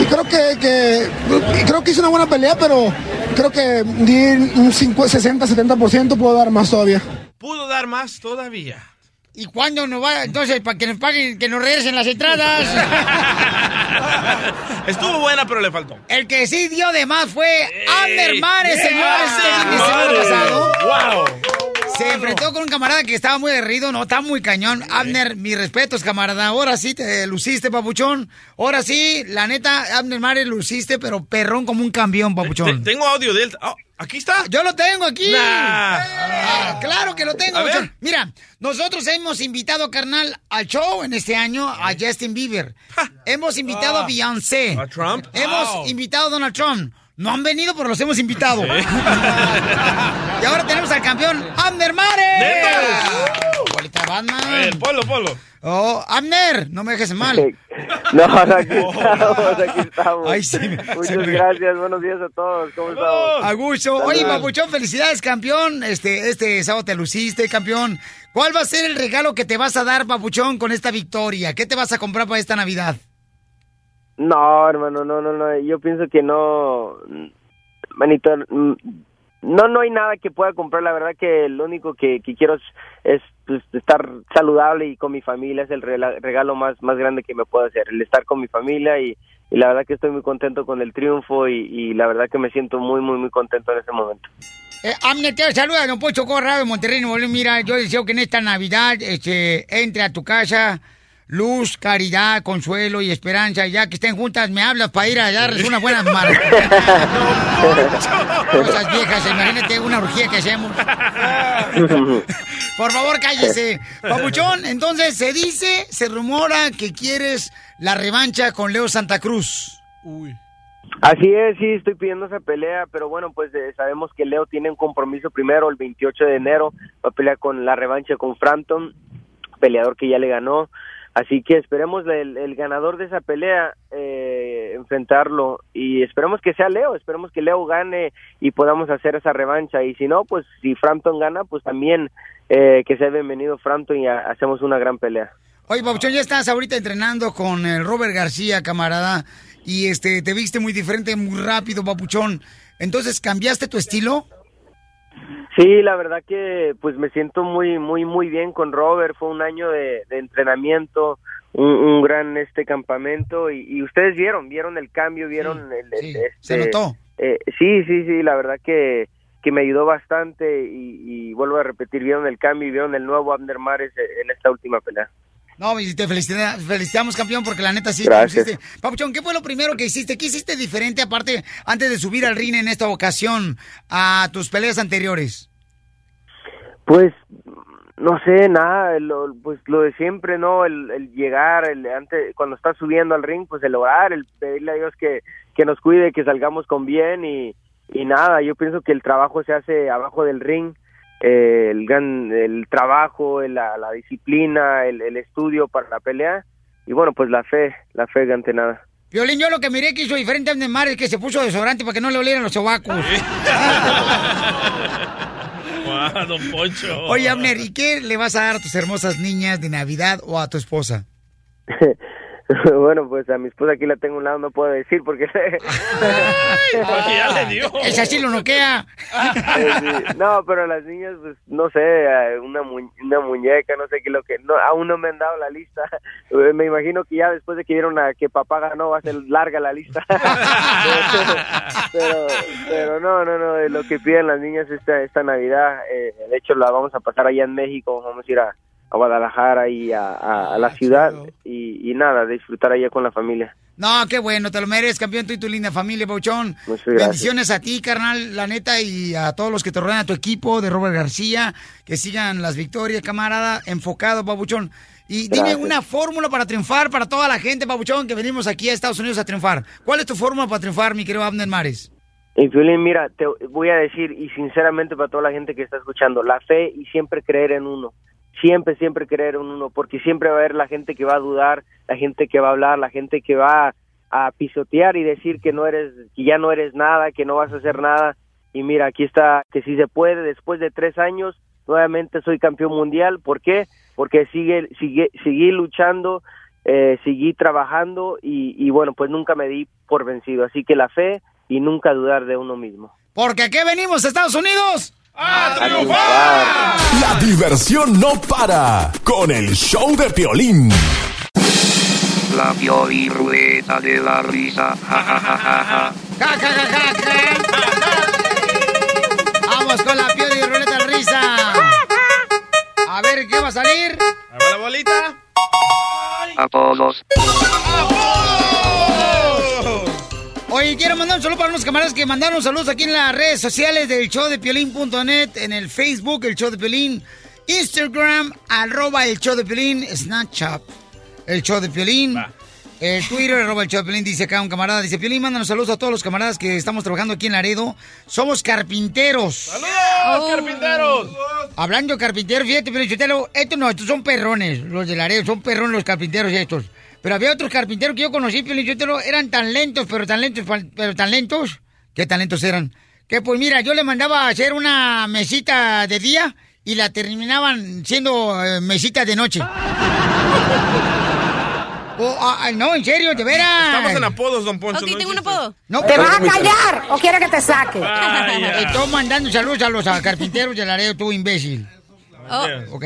Y creo que, que- y creo que hice una buena pelea, pero creo que di un 50, 60, 70%, puedo dar más todavía. Pudo dar más todavía. ¿Y cuándo nos va? Entonces, para que nos paguen, que nos regresen las entradas. Estuvo buena, pero le faltó. El que sí dio de más fue Ander Mares, señores. Este fin de semana Mares. pasado. ¡Wow! Se enfrentó con un camarada que estaba muy derrido, no, está muy cañón. Abner, mis respetos, camarada. Ahora sí te luciste, papuchón. Ahora sí, la neta, Abner Mares luciste, pero perrón como un campeón, papuchón. Tengo audio de él. Oh, aquí está. Yo lo tengo aquí. Nah. Ah, claro que lo tengo, A ver. Mira, nosotros hemos invitado, carnal, al show en este año a Justin Bieber. Hemos invitado Ah. a Beyoncé. ¿A Trump? Hemos Wow. invitado a Donald Trump. No han venido, pero los hemos invitado. y ahora tenemos al campeón, Abner Mares. Bolita Batman. A ver, polo, polo. Oh, Abner, no me dejes mal. No, aquí estamos, aquí estamos. Ay, sí, me- Muchas me- gracias, buenos días a todos, ¿cómo estamos? A gusto. Oye. Papuchón, felicidades, campeón. Este, este sábado te luciste, campeón. ¿Cuál va a ser el regalo que te vas a dar, Papuchón, con esta victoria? ¿Qué te vas a comprar para esta Navidad? No, hermano, no, no, no, yo pienso que no, manito, mm, no, no hay nada que pueda comprar, la verdad que lo único que, que quiero es, es, pues, estar saludable y con mi familia, es el regalo más, más grande que me puedo hacer, el estar con mi familia y, la verdad que estoy muy contento con el triunfo y, y la verdad que me siento muy, muy, muy contento en este momento. Eh, Abner, te saluda Don Pocho Corrado de Monterrey. Mira, yo deseo que en esta Navidad este, entre a tu casa luz, caridad, consuelo y esperanza. Ya que estén juntas, me hablas para ir a darles unas buenas marcas. Cosas viejas, imagínate una orgía que hacemos. Por favor, cállese. Papuchón, entonces se dice, se rumora que quieres la revancha con Leo Santa Cruz. Uy. Así es, sí, estoy pidiendo esa pelea, pero bueno, pues eh, sabemos que Leo tiene un compromiso primero el 28 de enero, va a pelear con la revancha con Frampton, peleador que ya le ganó, así que esperemos el, ganador de esa pelea eh, enfrentarlo y esperemos que sea Leo, esperemos que Leo gane y podamos hacer esa revancha y si no, pues si Frampton gana, pues también eh, que sea bienvenido Frampton y ha- hacemos una gran pelea. Oye, Papuchón, ya estás ahorita entrenando con el Robert García, camarada, y este te viste muy diferente, muy rápido, Papuchón. Entonces, ¿cambiaste tu estilo? Sí, la verdad que pues me siento muy muy muy bien con Robert. Fue un año de, de entrenamiento, un, un gran este campamento y, y ustedes vieron, vieron el cambio, vieron el, el, se este, notó. eh, sí, sí, sí, la verdad que que me ayudó bastante y, y vuelvo a repetir, vieron el cambio y vieron el nuevo Abner Mares en esta última pelea. No, y te felicita- felicitamos, campeón, porque la neta sí Gracias. te pusiste. Papuchón, ¿qué fue lo primero que hiciste? ¿Qué hiciste diferente, aparte, antes de subir al ring en esta ocasión a tus peleas anteriores? Pues no sé, nada, lo, pues lo de siempre, ¿no? El, el llegar, el antes, cuando estás subiendo al ring, pues el orar, el pedirle a Dios que, que nos cuide, que salgamos con bien y, y nada, yo pienso que el trabajo se hace abajo del ring, eh, el gran, el trabajo, el- la, la disciplina, el, el estudio para la pelea y bueno, pues la fe, la fe ante nada. Violín, yo lo que miré que hizo diferente a Neymar es que se puso desodorante para que no le olieran los sobacos. Guau, don Poncho. Oye, Abner, ¿y qué le vas a dar a tus hermosas niñas de Navidad o a tu esposa? bueno, pues a mi esposa aquí la tengo a un lado, no puedo decir porque... porque ya le dio. Esa sí lo noquea. Sí. No, pero las niñas, pues, no sé, eh, una, mu- una muñeca, no sé qué lo que... No, aún no me han dado la lista. Me imagino que ya después de que vieron a que papá ganó va a ser larga la lista. pero, pero no, no, no, lo que piden las niñas esta, esta Navidad, eh, de hecho la vamos a pasar allá en México, vamos a ir a, a Guadalajara y a, a- a la ciudad y, y nada, disfrutar allá con la familia. No, qué bueno, te lo mereces, campeón, tú y tu linda familia, Pauchón. Muchas gracias. Bendiciones a ti, carnal, la neta, y a todos los que te rodean, a tu equipo de Robert García, que sigan las victorias, camarada, enfocado, Pabuchón. Y dime una fórmula para triunfar para toda la gente, Pabuchón, que venimos aquí a Estados Unidos a triunfar. ¿Cuál es tu fórmula para triunfar, mi querido Abner Mares? Y Piolín, mira, te voy a decir, y sinceramente para toda la gente que está escuchando, la fe y siempre creer en uno. Siempre, siempre creer en uno, porque siempre va a haber la gente que va a dudar, la gente que va a hablar, la gente que va a pisotear y decir que no eres, que ya no eres nada, que no vas a hacer nada. Y mira, aquí está, que si se puede, después de tres años, nuevamente soy campeón mundial. ¿Por qué? Porque sigue, sigue, seguí luchando, eh, seguí trabajando y, y bueno, pues nunca me di por vencido. Así que la fe y nunca dudar de uno mismo. Porque aquí venimos, Estados Unidos. ¡A La diversión no para con el show de Piolín. La Rueda de la Risa. Ja, ja, ja, ja, ja. Ja, ja, ja, ja, ja. Vamos con la ruleta de risa. A ver, ¿qué va a salir? Va la bolita. A todos. Oye, quiero mandar un saludo para unos camaradas que mandaron saludos aquí en las redes sociales del show de Piolín.net, en el Facebook, el show de Piolín, Instagram, arroba el show de Piolín, Snapchat, el show de Piolín, el Twitter, arroba el show de Piolín, dice acá un camarada, dice Piolín, mándanos saludos a todos los camaradas que estamos trabajando aquí en Laredo. Somos carpinteros. ¡Saludos, carpinteros! Hablando de carpinteros, fíjate, pero Chotelo, estos no, estos son perrones, los de Laredo, son perrones los carpinteros estos. Pero había otros carpinteros que yo conocí, Piolín Chotelo, eran tan lentos, pero tan lentos, pero tan lentos. ¿Qué tan lentos eran? Que pues mira, yo le mandaba a hacer una mesita de día y la terminaban siendo eh, mesita de noche. Oh, ah, ah, no, en serio, de veras. Estamos en apodos, don Poncho. Ok, no tengo un chiste. apodo. No, ¿Te vas a callar o quiere que te saque? Vaya. Estoy mandando saludos a los ah, carpinteros de Laredo, tú imbécil. Oh, Ok.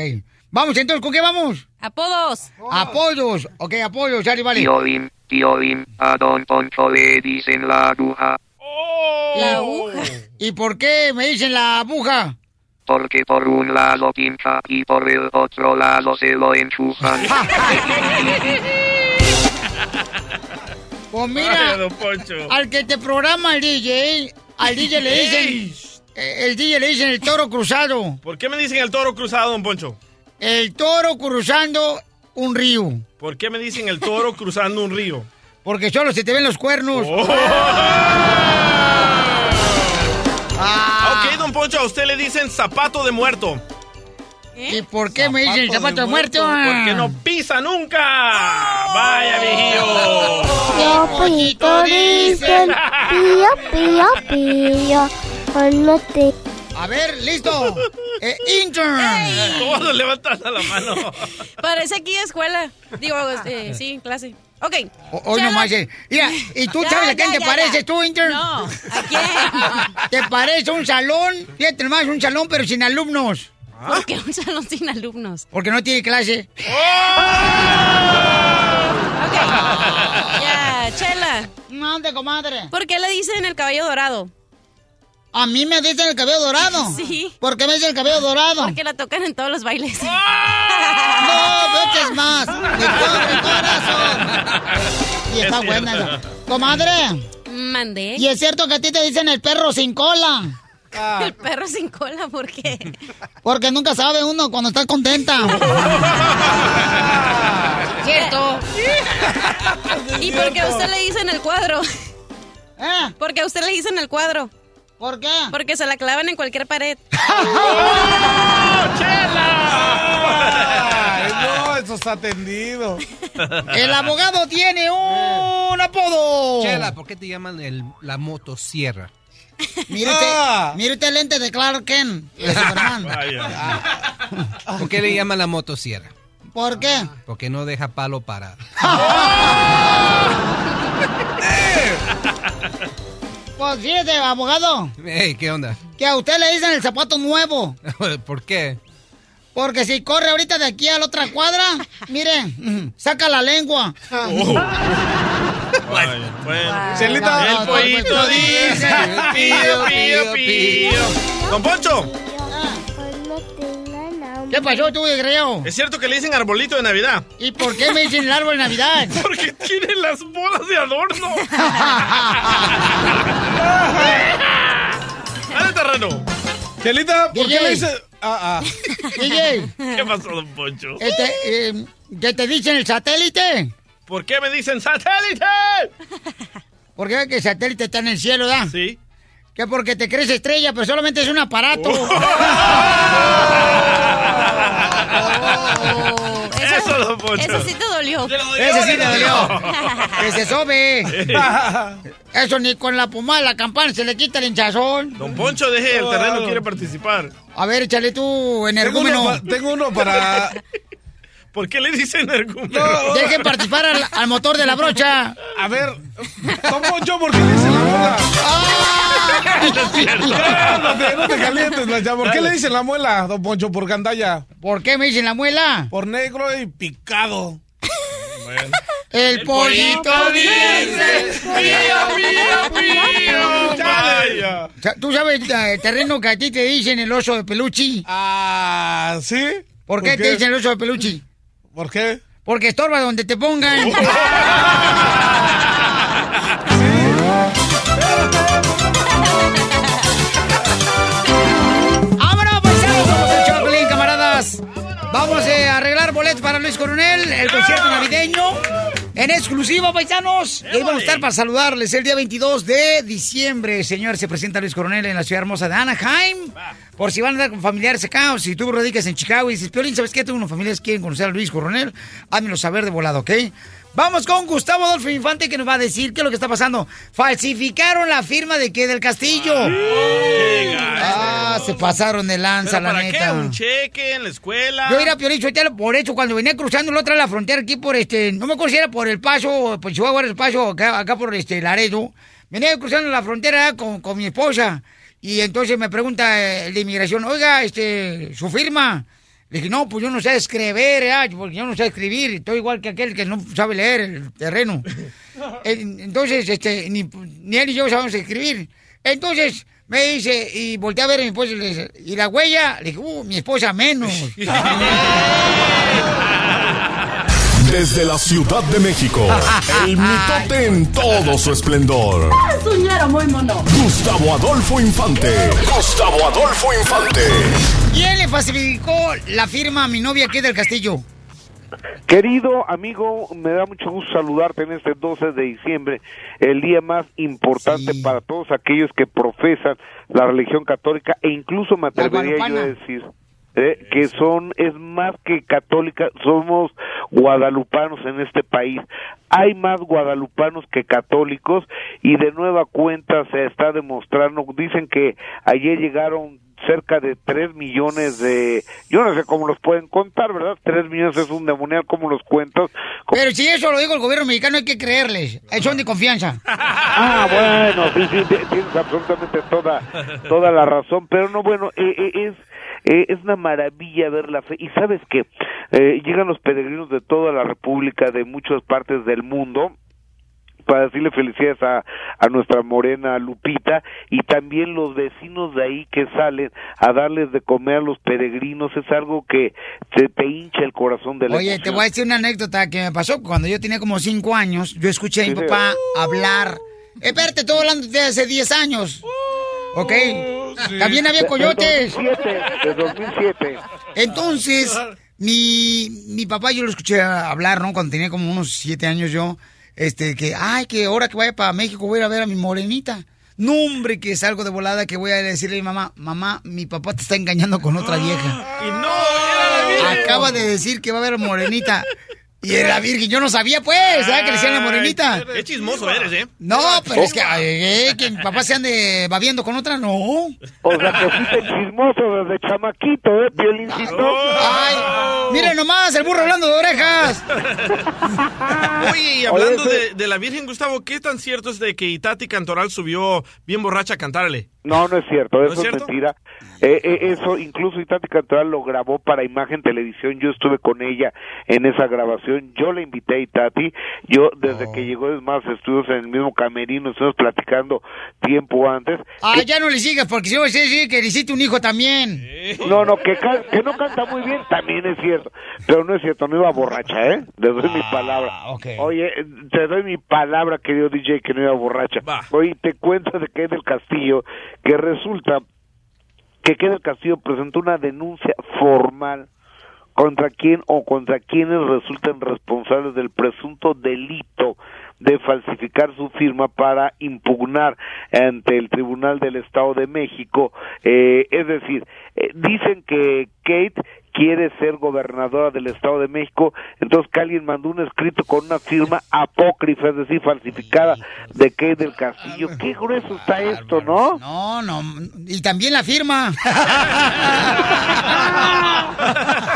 Vamos, entonces, ¿con qué vamos? apodos. Apoyos. Ok, apoyos, Sari, vale. Piolín, Piolín, a Don Poncho le dicen la aguja. La aguja. ¿Y por qué me dicen la aguja? Porque por un lado pincha y por el otro lado se lo enchufan. Pues mira, don Poncho. al que te programa el DJ, al DJ le dicen el DJ le dicen el toro cruzado. ¿Por qué me dicen el toro cruzado, don Poncho? El toro cruzando un río. ¿Por qué me dicen el toro cruzando un río? Porque solo se te ven los cuernos. Oh. Ah. Ok, don Poncho, a usted le dicen zapato de muerto. ¿Y por qué me dicen zapato de muerto? Porque no pisa nunca. Vaya, viejillo. Yo pollito dicen, pío, pío, pío, te... A ver, listo. Eh, intern. Todos levantan la mano. Parece aquí escuela. Digo, este, sí, clase. Ok. O- Hoy nomás. eh. Mira, ¿y tú Ya, sabes a quién ya, te ya, pareces ya. tú, intern? No, ¿a quién? Te parece un salón, fíjate nomás, un salón pero sin alumnos. ¿Por qué un salón sin alumnos? Porque no tiene clase. Ya, Chela. Mande, comadre. ¿Por qué le dicen el cabello dorado? ¿A mí me dicen el cabello dorado? Sí. ¿Por qué me dicen el cabello dorado? Porque la tocan en todos los bailes. No, veces más. Mi pobre corazón. Y está Es buena. Comadre. Mandé. ¿Y es cierto que a ti te dicen el perro sin cola? El perro sin cola, ¿por qué? Porque nunca sabe uno cuando está contenta. ¿Cierto? ¿Y por qué a usted le dicen el cuadro? ¿Eh? ¿Por qué a usted le dicen el cuadro? ¿Por qué? Porque se la clavan en cualquier pared. Ay, no, eso está atendido. El abogado tiene un apodo. Chela, ¿por qué te llaman el, la motosierra? Usted, mire usted el lente de Clark Kent. de Superman. ¿Por qué le llaman la motosierra? ¿Por qué? Porque no deja palo parado. Pues fíjese, abogado, ¿qué onda? que a usted le dicen el zapato nuevo. ¿Por qué? Porque si corre ahorita de aquí a la otra cuadra, mire, saca la lengua. Bueno, bueno. El pollito dice, pío, pío, pío. Don Poncho, ¿Qué pasó tú, desgraciado? ¿es cierto que le dicen arbolito de Navidad? ¿Y por qué me dicen el árbol de Navidad? Porque tiene las bolas de adorno. Dale terreno. Chelita, ¿por qué le dices? Ah, ah. DJ, ¿Qué pasó, don Poncho? este, eh, ¿que te dicen el satélite? ¿Por qué me dicen satélite? Porque ve que el satélite está en el cielo, ¿da? Sí. Que porque te crees estrella, pero solamente es un aparato. Eso, don Poncho. Eso sí te dolió. Ese sí te dolió. que se sobe. Eso ni con la pomada de la campana se le quita el hinchazón. Don Poncho, deje el terreno, quiere participar. A ver, échale tú, Tengo energúmeno. uno, tengo uno para. ¿Por qué le dicen energúmeno? No, Dejen participar al, al motor de la brocha. A ver, Don Poncho, ¿por qué le dicen la muela? Ya, no, te, no te calientes. ¿Por qué le dicen la muela, Don Poncho? Por gandalla. ¿Por qué me dicen la muela? Por negro y picado. El pollito dice. Pío, pío, pío. Vaya. ¿Tú sabes eh, el terreno que a ti te dicen el oso de peluche? Ah, ¿sí? ¿Por qué te dicen el oso de peluche? ¿Por qué? Porque estorba donde te pongan. Luis Coronel, el concierto navideño. En exclusiva, paisanos. Y ahí vamos a estar para saludarles el día 22 de diciembre. Señor, se presenta Luis Coronel en la ciudad hermosa de Anaheim. Por si van a andar con familiares acá o si tú radicas en Chicago y dices, Piolín, ¿sabes qué? Tengo unos familiares que quieren conocer a Luis Coronel. Házmelo saber de volado, ¿ok? Vamos con Gustavo Adolfo Infante que nos va a decir qué es lo que está pasando. Falsificaron la firma de que del Castillo. Ah, se pasaron de lanza, ¿Pero la para neta. qué? ¿Un cheque en la escuela? Yo era Sotelo, por hecho, cuando venía cruzando la otra la frontera aquí por este, no me acuerdo si era por el paso, por Chihuahua era el paso, acá, acá por este Laredo. Venía cruzando la frontera con, con mi esposa. Y entonces me pregunta eh, el de inmigración, oiga, este, su firma. Le dije, no, pues yo no sé escribir, ¿eh? porque yo no sé escribir, estoy igual que aquel que no sabe leer el terreno. En- Entonces, este, ni, ni él ni yo sabemos escribir. Entonces, me dice, y volteé a ver a mi esposa y le dice, ¿y la huella? Le dije, uh, mi esposa menos. Desde la Ciudad de México, el mitote en todo su esplendor. Suñero muy mono. Gustavo Adolfo Infante. Gustavo Adolfo Infante. ¿Quién le falsificó la firma a mi novia aquí del Castillo? Querido amigo, me da mucho gusto saludarte en este 12 de diciembre, el día más importante para todos aquellos que profesan la religión católica e incluso me atrevería yo a decir eh, que son, es más que católica, somos guadalupanos en este país. Hay más guadalupanos que católicos y de nueva cuenta se está demostrando, dicen que ayer llegaron cerca de 3 millones de, yo no sé cómo los pueden contar, ¿verdad? 3 millones es un demonial, ¿cómo los cuentas? Pero si eso lo dijo el gobierno mexicano, hay que creerles. Son de confianza. Ah, bueno, sí, sí, ti- tienes absolutamente toda, toda la razón, pero no, bueno, eh, eh, es, eh, es una maravilla ver la fe. Y sabes que llegan los peregrinos de toda la República, de muchas partes del mundo, para decirle felicidades a, a nuestra morena Lupita y también los vecinos de ahí que salen a darles de comer a los peregrinos es algo que te, te hincha el corazón de la Oye, te voy a decir una anécdota que me pasó cuando yo tenía como cinco años. Yo escuché a mi papá hablar. Espérate, todo hablando de hace 10 años. ¿Ok? También había coyotes. De 2007, de 2007. Entonces, mi, mi papá yo lo escuché hablar, ¿no? Cuando tenía como unos siete años yo, este, que, ay, que ahora que vaya para México voy a ir a ver a mi morenita. No, hombre, que salgo de volada que voy a decirle a mi mamá, mamá, mi papá te está engañando con otra vieja. Y no, era la virgen. Acaba de decir que va a ver a morenita. Y era virgen, yo no sabía pues, ¿sabes? Que le decían la morenita. Qué chismoso eres, ¿eh? No, pero es que, ay, eh, que mi papá se ande babiando con otra, no. O sea, que fuiste chismoso desde chamaquito, ¿eh, Piolincito? Ay, mire nomás, el burro hablando de orejas. Oye, y hablando de, de la Virgen, Gustavo, ¿qué tan cierto es de que Itati Cantoral subió bien borracha a cantarle? No, no es cierto, ¿No eso es es, cierto? mentira. Eh, eh, eso, incluso Itati Cantoral lo grabó para Imagen Televisión, yo estuve con ella en esa grabación, yo la invité a Itati, yo desde que llegó, es más, estuvimos en el mismo camerino, estuvimos platicando tiempo antes. Ah, ya no le sigas, porque si decir que le hiciste un hijo también. No, no, que, can- que no canta muy bien, también es cierto. Pero no es cierto, no iba borracha, ¿eh? Le doy mi palabra. Oye, eh, te doy mi palabra, querido DJ, que no iba borracha. Oye, te cuento de que del Castillo, que resulta que del Castillo presentó una denuncia formal contra quién o contra quienes resulten responsables del presunto delito de falsificar su firma para impugnar ante el Tribunal del Estado de México. Eh, es decir, eh, dicen que Kate quiere ser gobernadora del Estado de México, entonces que alguien mandó un escrito con una firma apócrifa, es decir, falsificada de Kate del Castillo. Qué grueso está esto, ¿no? No, no, y también la firma.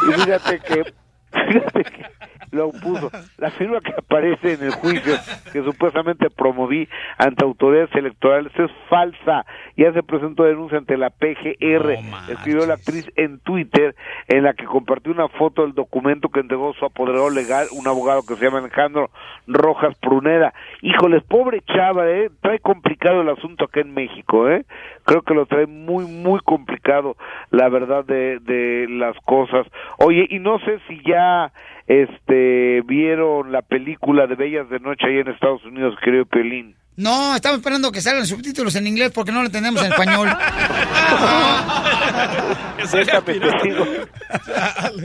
Y fíjate que, fíjate que lo puso. La firma que aparece en el juicio que supuestamente promoví ante autoridades electorales es falsa. Ya se presentó denuncia ante la PGR. Escribió la actriz en Twitter en la que compartió una foto del documento que entregó su apoderado legal, un abogado que se llama Alejandro Rojas Pruneda. Híjoles, pobre chava, ¿eh? Trae complicado el asunto acá en México, ¿eh? Creo que lo trae muy, muy complicado, la verdad, de, de las cosas. Oye, y no sé si ya este vieron la película de Bellas de Noche ahí en Estados Unidos, querido Pelín. No, estamos esperando que salgan subtítulos en inglés porque no lo entendemos en español.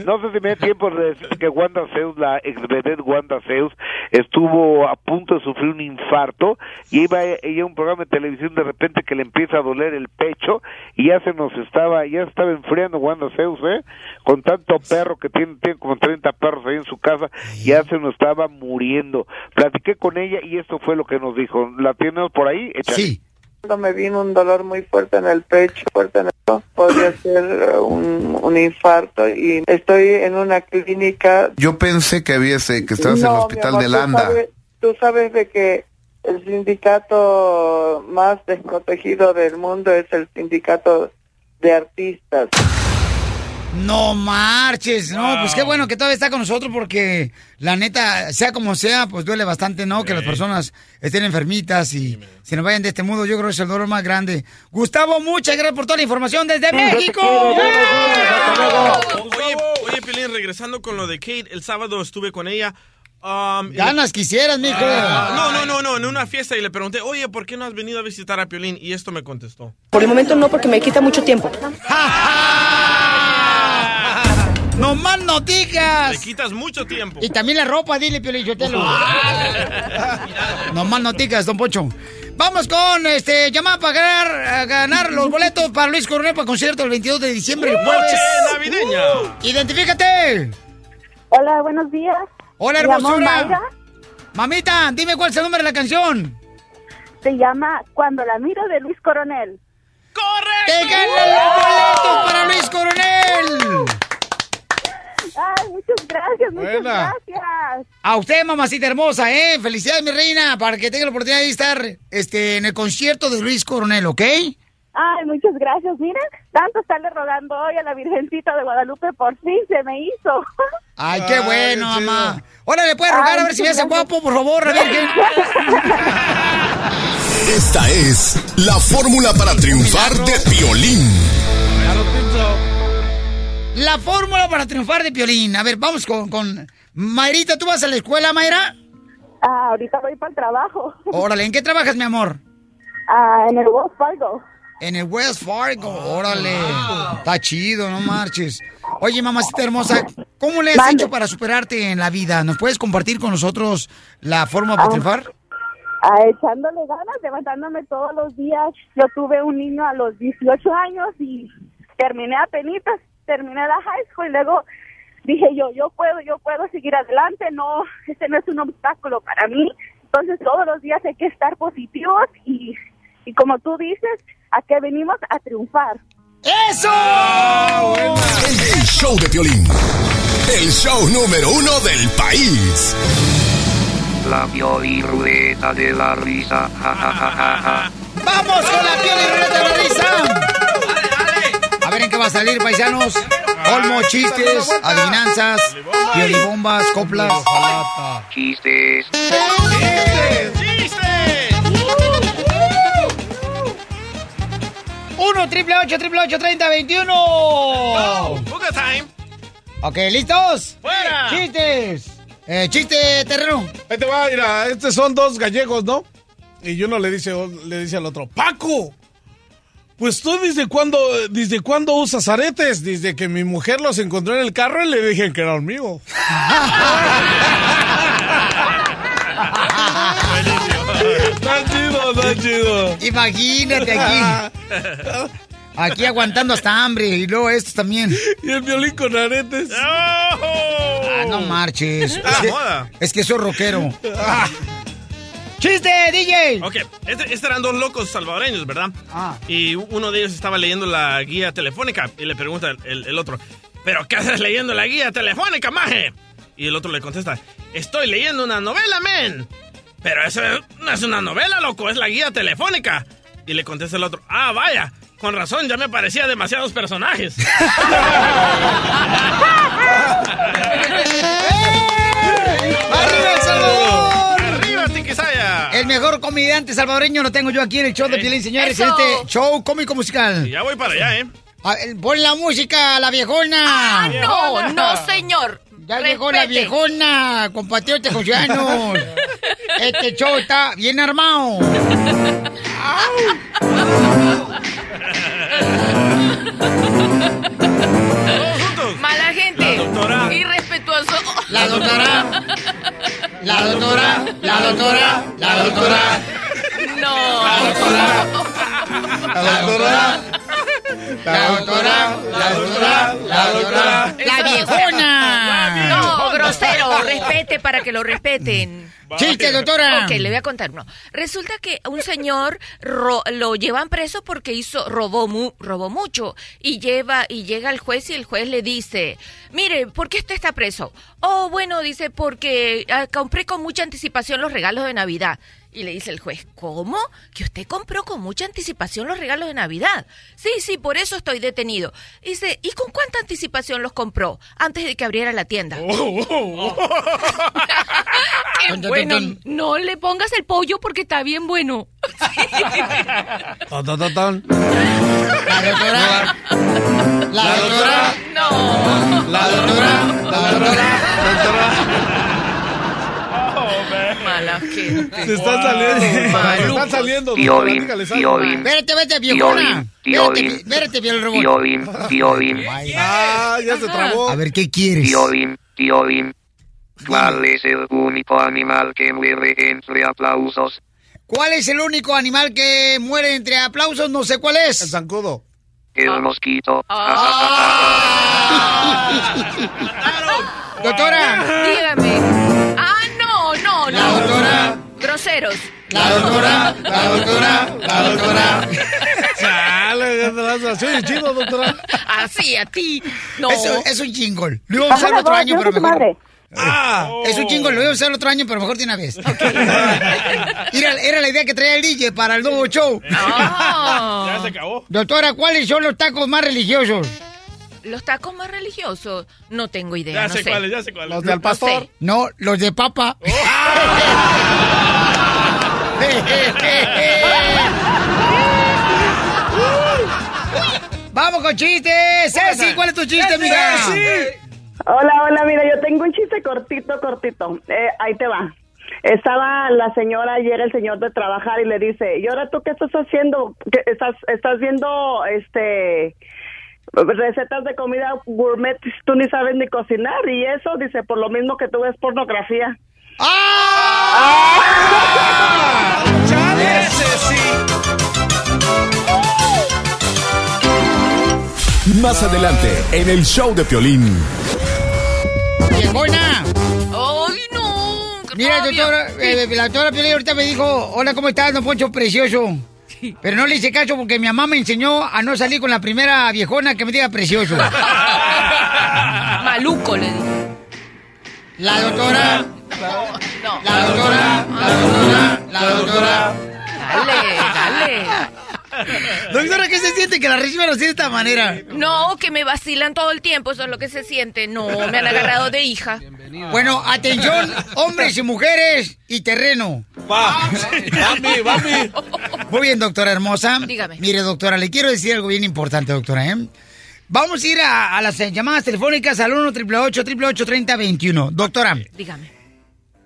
No sé si me da tiempo de decir que Wanda Zeus, la ex Wanda Zeus, estuvo a punto de sufrir un infarto y iba ella a un programa de televisión de repente que le empieza a doler el pecho y ya se nos estaba, ya se estaba enfriando Wanda Zeus, ¿eh? Con tanto perro que tiene, tiene como 30 perros ahí en su casa, ya se nos estaba muriendo. Platiqué con ella y esto fue lo que nos dijo. ¿La tienes por ahí? Sí. Cuando me vino un dolor muy fuerte en el pecho, fuerte en el podría ser eh, un, un infarto y estoy en una clínica. Yo pensé que había ese- que estabas en el No, hospital amor, de tú Landa. sabes- Tú sabes de que el sindicato más desprotegido del mundo es el sindicato de artistas. No marches, no, pues qué bueno que todavía está con nosotros porque la neta, sea como sea, pues duele bastante, ¿no? Que las personas estén enfermitas y se nos vayan de este mundo. Yo creo que es el dolor más grande. Gustavo, muchas gracias por toda la información desde México. Oye, oye, Pelín, regresando con lo de Kate, el sábado estuve con ella. Um, Ganas quisieras, mijo. Ah, no, no, no, no, en una fiesta y le pregunté, oye, ¿por qué no has venido a visitar a Piolín? Y esto me contestó. Por el momento no, porque me quita mucho tiempo. ¡No más noticas! Le quitas mucho tiempo. Y también la ropa, dile, Piolín Sotelo. no más noticas, don Pocho. Vamos con este llamada para ganar, a ganar los boletos para Luis Coronel para el concierto el 22 de diciembre. ¡Noche navideña! ¡Identifícate! Hola, buenos días. Hola, hermosura. Mamita, dime cuál es el nombre de la canción. Se llama Cuando la miro de Luis Coronel. ¡Te ganan los boletos para Luis Coronel! Ay, muchas gracias, muchas Buena. gracias. A usted, mamacita hermosa, ¿eh? Felicidades, mi reina, para que tenga la oportunidad de estar este, en el concierto de Luis Coronel, ¿ok? Ay, muchas gracias. Miren, tanto estarle rogando hoy a la Virgencita de Guadalupe, por fin se me hizo. Ay, qué bueno, mamá. Ahora le puede rogar Ay, a ver si me hace guapo, por favor, la Virgen. Esta es la fórmula para triunfar de Piolín. La fórmula para triunfar de Piolín. A ver, vamos con, con... Mayrita, ¿tú vas a la escuela, Mayra? Ah, ahorita voy para el trabajo. Órale, ¿en qué trabajas, mi amor? Ah, en el Wells Fargo. En el West Fargo, órale. Está chido, no marches. Oye, mamacita hermosa, ¿cómo le has Mande. hecho para superarte en la vida? ¿Nos puedes compartir con nosotros la forma para Ah. triunfar? Ah, echándole ganas, levantándome todos los días. Yo tuve un niño a los 18 años y terminé a penitas, terminé la high school y luego dije yo, yo puedo, yo puedo seguir adelante, no, este no es un obstáculo para mí. Entonces todos los días hay que estar positivos y, y como tú dices, ¿a qué venimos? A triunfar. ¡Eso! El show de Piolín. El show número uno del país. La Pioli Ruleta de la Risa. Ja, ja, ja, ja, ja. ¡Vamos con la y ruleta de la risa! Va a salir, paisanos. Olmo, chistes, adivinanzas, piolibombas, coplas. Chistes. ¡Uno, triple ocho, triple ocho, treinta, veintiuno! Time. Ok, ¿listos? ¡Fuera! ¡Chistes! Eh, chiste, terreno. Ahí te va, mira, estos son dos gallegos, ¿no? Y uno le dice, le dice al otro, Paco, pues tú desde cuándo, desde cuándo usas aretes? Desde que mi mujer los encontró en el carro y le dije que eran míos. Está chido, está chido. Imagínate aquí. Aquí aguantando hasta hambre y luego estos también. Y el violín con aretes. Ah, no marches. Es que, moda. es que soy rockero. ¡Chiste, DJ! Ok, este, este eran dos locos salvadoreños, ¿verdad? Ah. Y uno de ellos estaba leyendo la guía telefónica y le pregunta el, el- el otro, ¿pero qué haces leyendo la guía telefónica, maje? Y el otro le contesta, estoy leyendo una novela, men. Pero eso no es una novela, loco, es la guía telefónica. Y le contesta el otro, ah, vaya, con razón, ya me parecía demasiados personajes. El mejor comediante salvadoreño lo tengo yo aquí en el show de Eh. Piolín, señores, Eso. en este show cómico musical. Ya voy para allá, ¿eh? A ver, Pon la música, la viejona. Ah, no, no, señor. Ya llegó la Respete. viejona, compatriotas concianos. Este show está bien armado. Mala gente. doctora. Irrespetuoso. La doctora. La doctora, la doctora, la doctora. No. La doctora. La doctora. La doctora, la doctora, la doctora. La viejona. No, grosero. Respete para que lo respeten. Chiste, doctora. Ok, le voy a contar uno. Resulta que un señor ro- lo llevan preso porque hizo robó mu- robó mucho y lleva y llega el juez y el juez le dice, mire, ¿por qué usted está preso? Oh, bueno, dice porque ah, compré con mucha anticipación los regalos de Navidad. Y le dice el juez, ¿cómo? ¿Que usted compró con mucha anticipación los regalos de Navidad? Sí, sí, por eso estoy detenido. Dice, ¿y con cuánta anticipación los compró? Antes de que abriera la tienda. Qué bueno, no le pongas el pollo porque está bien bueno. La doctora. La doctora. No. La doctora, la doctora, la doctora. Mala gente. Se están saliendo. Se están saliendo. Violín, Dígales algo. violín. Espérate, vete, viejona. Violín. espérate, viol robot. Violín. Ah, ya se trabó. A ver, ¿qué quieres? Violín, violín. ¿Cuál es el único animal que muere entre aplausos? ¿Cuál es el único animal que muere entre aplausos? No sé cuál es. El zancudo. El mosquito. Doctora. Dígame. La doctora, la doctora, la doctora. Chale, soy chido, doctora. Así, a ti. No. Eso es un jingle. Lo íbamos a usar otro año, pero mejor. Ah, es un jingle, lo íbamos a usar otro año, pero mejor de una vez. Era, era la idea que traía el DJ para el nuevo show. Ya se acabó. Doctora, ¿cuáles son los tacos más religiosos? Los tacos más religiosos, no tengo idea. Ya no sé cuáles, ya sé cuáles. Los del pastor. sé. No, los de papa. Vamos con chistes. Ceci, ¿cuál es tu chiste, amiga? Hola, hola, mira, yo tengo un chiste cortito, cortito. Eh, ahí te va. Estaba la señora, llega el señor de trabajar y le dice, ¿y ahora tú qué estás haciendo? ¿Qué estás, estás viendo, este, recetas de comida gourmet, tú ni sabes ni cocinar? Y eso, dice, por lo mismo que tú ves pornografía. Más adelante, en el show de Piolín. ¡Viejona! ¡Ay, no! Mira, doctora, eh, la doctora Piolín ahorita me dijo, hola, ¿cómo estás, don Poncho Precioso? Pero no le hice caso porque mi mamá me enseñó a no salir con la primera viejona que me diga precioso. Maluco, le digo. La doctora, No. la doctora, la doctora, la doctora. Dale, dale. Doctora, ¿qué se siente que la reciban así de esta manera? No, que me vacilan todo el tiempo, eso es lo que se siente. No, me han agarrado de hija. Bueno, atención, hombres y mujeres y terreno. Va, mami, mami. Muy bien, doctora hermosa. Dígame. Mire, doctora, le quiero decir algo bien importante, doctora, ¿eh? Vamos a ir a, a las llamadas telefónicas al 1 888 3021 Doctora, Dígame.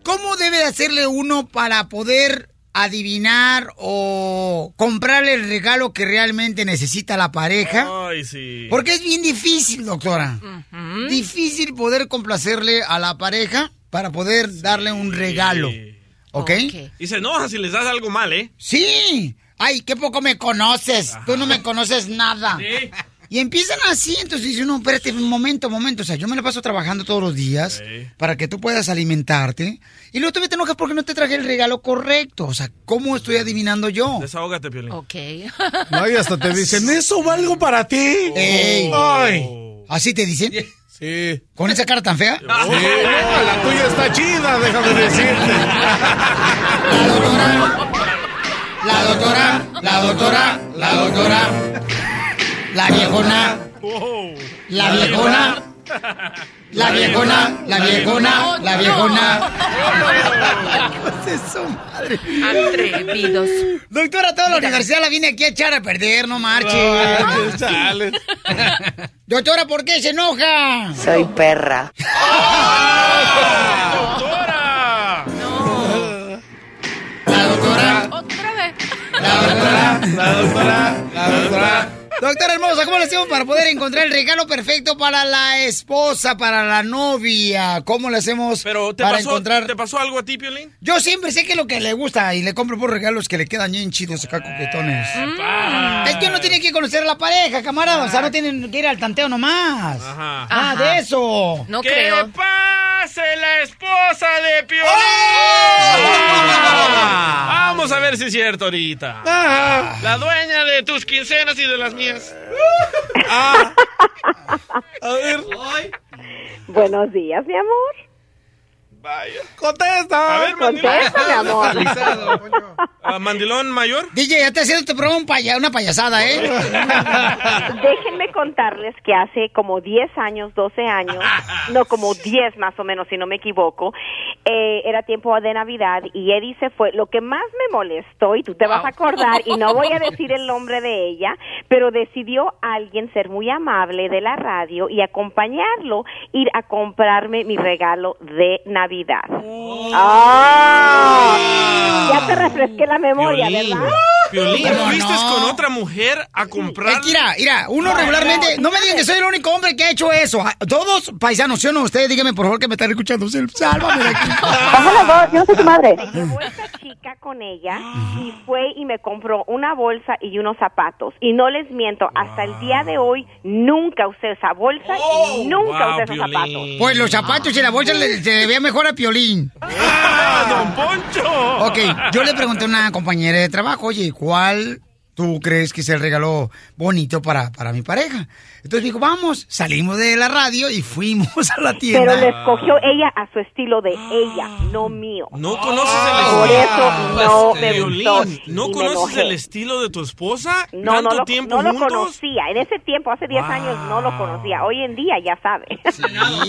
¿Cómo debe de hacerle uno para poder adivinar o comprarle el regalo que realmente necesita la pareja? Ay, sí. Porque es bien difícil, doctora. Difícil poder complacerle a la pareja para poder darle un regalo. ¿Ok? Y se enoja si les das algo mal, ¿eh? Sí. Ay, qué poco me conoces. Tú no me conoces nada. Sí. Y empiezan así, entonces dice uno, espérate, un momento, momento. O sea, yo me la paso trabajando todos los días para que tú puedas alimentarte. Y luego tú te enojas porque no te traje el regalo correcto. O sea, ¿cómo estoy adivinando yo? Desahógate, Piolín. Ok. No, y hasta te dicen, ¿eso valgo para ti? Ey. Ay. ¿Así te dicen? Sí. ¿Con esa cara tan fea? Sí, no, la tuya está chida, déjame decirte. La doctora, la doctora, la doctora, la viejona, la viejona, la viejona, la viejona, la viejona. Eso, madre. Atrevidos. Doctora, toda la universidad la viene aquí a echar a perder, no marche. Ay, chale. Doctora, ¿por qué se enoja? Soy perra. ¡Doctora! La doctora, Otra vez. la doctora. La doctora, la doctora. Doctora hermosa, ¿cómo le hacemos para poder encontrar el regalo perfecto para la esposa, para la novia? ¿Cómo le hacemos Pero ¿te para pasó, encontrar? ¿te pasó algo a ti, Piolín? Yo siempre sé que lo que le gusta y le compro por regalos que le quedan bien chidos acá coquetones. Es que uno tiene que conocer a la pareja, camarada. O sea, no tienen que ir al tanteo nomás. Ajá. Ah, Ajá. de eso. No ¡Que creo. pase la esposa de Piolín! Vamos a ver si es cierto ahorita. La dueña de tus quincenas y de las mías. Ah. A ver, Buenos días, mi amor. Vaya. contesta. A ver. Contesta, mi amor. Ah, ¿Mandilón mayor? DJ, ya te haciendo este programa un paya- una payasada, ¿eh? Déjenme contarles que hace como 10 años, 12 años, no como 10 más o menos, si no me equivoco, eh, era tiempo de Navidad y Eddie se fue. Lo que más me molestó, y tú te vas a acordar, y no voy a decir el nombre de ella, pero decidió alguien ser muy amable de la radio y acompañarlo, ir a comprarme mi regalo de Navidad. Navidad. Ah, ya te refresqué la memoria, Piolín. ¿verdad? Piolín, ¿Cómo fuiste no? con otra mujer a comprar. Es que mira, mira, uno regularmente, no me digan que soy el único hombre que ha hecho eso. Ah, Todos paisanos, ¿sí o no? Ustedes díganme por favor que me están escuchando. Sálvame de aquí. Bájala vos, yo no soy tu madre. Esta chica con ella y fue y me compró una bolsa y unos zapatos. Y no les miento, hasta el día de hoy nunca usé esa bolsa y nunca wow, usé esos Piolín. zapatos. Pues los zapatos y la bolsa le- se le veía mejor a Piolín. ¡Ah, don Poncho! Ok, yo le pregunté a una compañera de trabajo, oye, ¿cuál tú crees que es el regalo bonito para, para mi pareja? Entonces dijo, vamos, salimos de la radio y fuimos a la tienda. Pero le escogió ella a su estilo de ella, no mío. ¿No conoces el Por estilo? eso no me Piolín, gustó ¿No me conoces el estilo de tu esposa? No, ¿Tanto no lo, tiempo no lo conocía. En ese tiempo, hace 10 años, no lo conocía. Hoy en día ya sabe.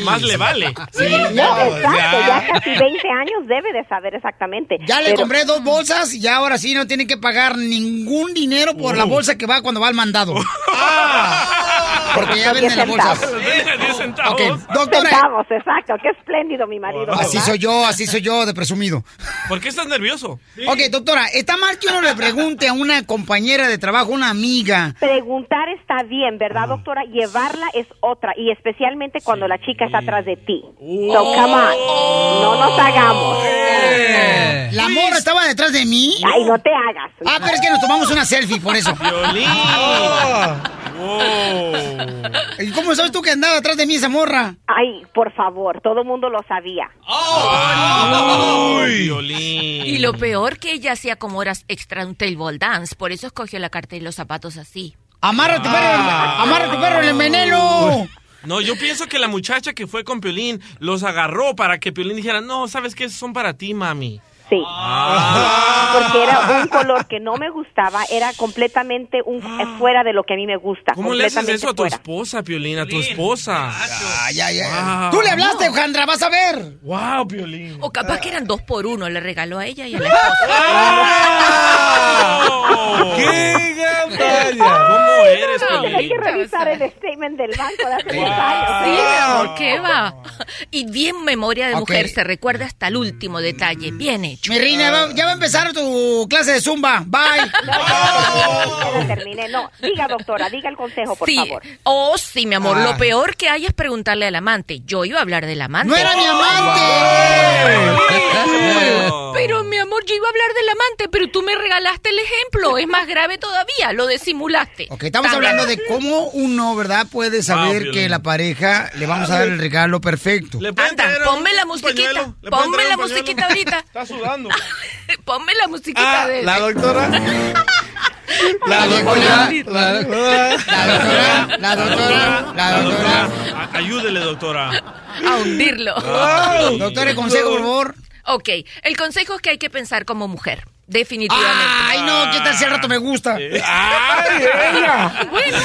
Más le vale. No, exacto, ya casi 20 años debe de saber exactamente. Ya le Pero- compré dos bolsas y ahora sí no tiene que pagar ningún dinero por la bolsa que va cuando va al mandado. Porque ya venden las bolsas. Ok, doctora. Centavos, exacto. Qué espléndido mi marido. Así ¿verdad? soy yo, así soy yo de presumido. ¿Por qué estás nervioso? Ok, doctora, ¿está mal que uno le pregunte a una compañera de trabajo, una amiga? Preguntar está bien, ¿verdad, doctora? Llevarla es otra, y especialmente cuando la chica está atrás de ti. So, come on. No nos hagamos. ¿La morra estaba detrás de mí? Ay, no te hagas. Ah, pero es que nos tomamos una selfie, por eso. Violín. ¿Y cómo sabes tú que andaba detrás de mí esa morra? Ay, por favor, todo el mundo lo sabía. Ay, Violín. Y lo peor que ella hacía como horas extra un table dance, por eso escogió la carta y los zapatos así. ¡Amárrate, perro! ¡Amárrate, perro, en el veneno! No, yo pienso que la muchacha que fue con Piolín los agarró para que Piolín dijera, no, ¿sabes qué? Esos son para ti, mami. Sí. Ah. Porque era un color que no me gustaba, era completamente un eh, fuera de lo que a mí me gusta. ¿Cómo le haces eso a tu fuera. esposa, Piolín? A tu esposa. Ay, ay, ay. Wow. Tú le hablaste, Ojandra, vas a ver. Wow, Piolín. O capaz que eran dos por uno, le regaló a ella y a la esposa. ¡Qué gandalla! ¿Cómo eres, Hay Piolín? que revisar el statement del banco de hace 10 Sí, años. mi ¿eh? amor, ¿qué va? Y bien memoria de mujer, se recuerda hasta el último detalle. Bien hecho. Mi reina, va- ya va a empezar tu clase de zumba. Bye. Ya la terminé. No, diga, doctora, diga el consejo, por sí. favor. Oh, sí, mi amor. Ah. Lo peor que hay es preguntarle al amante. Yo iba a hablar del amante. ¡No era mi amante! Pero, mi amor, yo iba a hablar del amante, pero tú me regalaste el ejemplo. Es más grave todavía, lo disimulaste. Ok, estamos hablando de cómo uno, ¿verdad? Puede saber Piolín. que la pareja le vamos a dar el regalo perfecto. ¿Le pueden Anda, ponme la musiquita. Ponme la musiquita ahorita. Está sudando. Ponme la musiquita Ah, de... la doctora. La doctora, la doctora, la doctora, la doctora. A- Ayúdele, doctora. A hundirlo. Doctora, consejo, por favor. Ok, el consejo es que hay que pensar como mujer. Definitivamente. Ay, no, ¿qué tal si al rato me gusta? ¡Ay, ella! Bueno,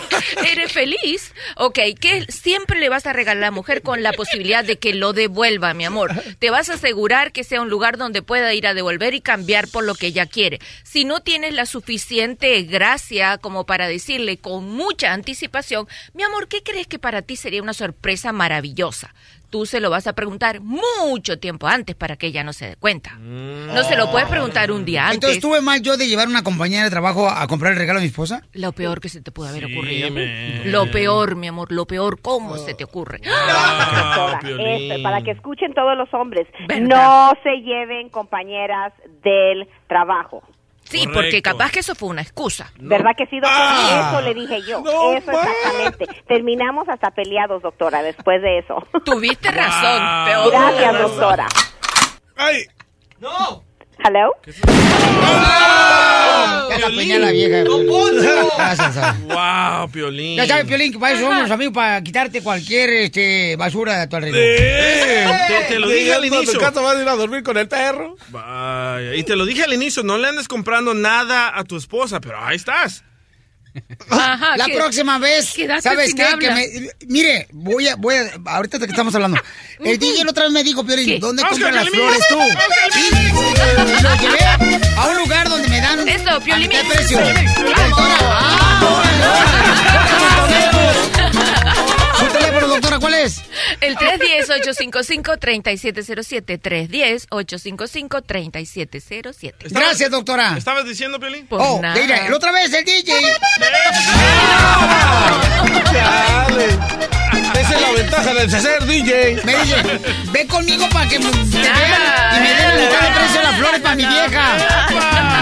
eres feliz. Ok, que siempre le vas a regalar a la mujer con la posibilidad de que lo devuelva, mi amor. Te vas a asegurar que sea un lugar donde pueda ir a devolver y cambiar por lo que ella quiere. Si no tienes la suficiente gracia como para decirle con mucha anticipación, mi amor, ¿qué crees que para ti sería una sorpresa maravillosa? Tú se lo vas a preguntar mucho tiempo antes para que ella no se dé cuenta. No se lo puedes preguntar un día antes. Entonces, ¿tuve mal yo de llevar una compañera de trabajo a comprar el regalo a mi esposa? Lo peor que se te pudo haber Sí, ocurrido. man. Lo peor, mi amor, lo peor. ¿Cómo se te ocurre? Ah, para que escuchen todos los hombres, ¿Verdad? no se lleven compañeras del trabajo. Sí, Correcto. porque capaz que eso fue una excusa. ¿Verdad que sí, doctora? Ah. eso le dije yo. No eso exactamente. Terminamos hasta peleados, doctora, después de eso. Tuviste razón, Wow. peor. Gracias, doctora. ¡Ay! ¿Hello? Ya la peña la vieja. Gracias, Sara. Wow, Piolín. Ya sabes, Piolín, que para eso somos amigos, para quitarte cualquier este, basura de tu alrededor. Eh, te, te lo dije al tu inicio. casa vas a ir a dormir con el perro. Vaya, y te lo dije al inicio, no le andes comprando nada a tu esposa, pero ahí estás. Ajá, La que- próxima vez, ¿sabes qué? Que me, mire, voy a, voy a, ahorita que estamos hablando, el DJ la otra vez me dijo, Piolín. ¿dónde compras las flores tú? Oscar Y, y lo llevé a un lugar donde me dan... Eso, Piolín. ¿Qué precio? Doctora, ¿cuál es? El 310-855-3707. 310-855-3707. Gracias, doctora. ¿Estabas diciendo, Piolín? Pues oh, nada. mira, la otra vez el DJ. Chale. Esa es la ventaja de ser DJ. Me dice, ve conmigo para que me, te vean y me den de precio de las flores para mi vieja.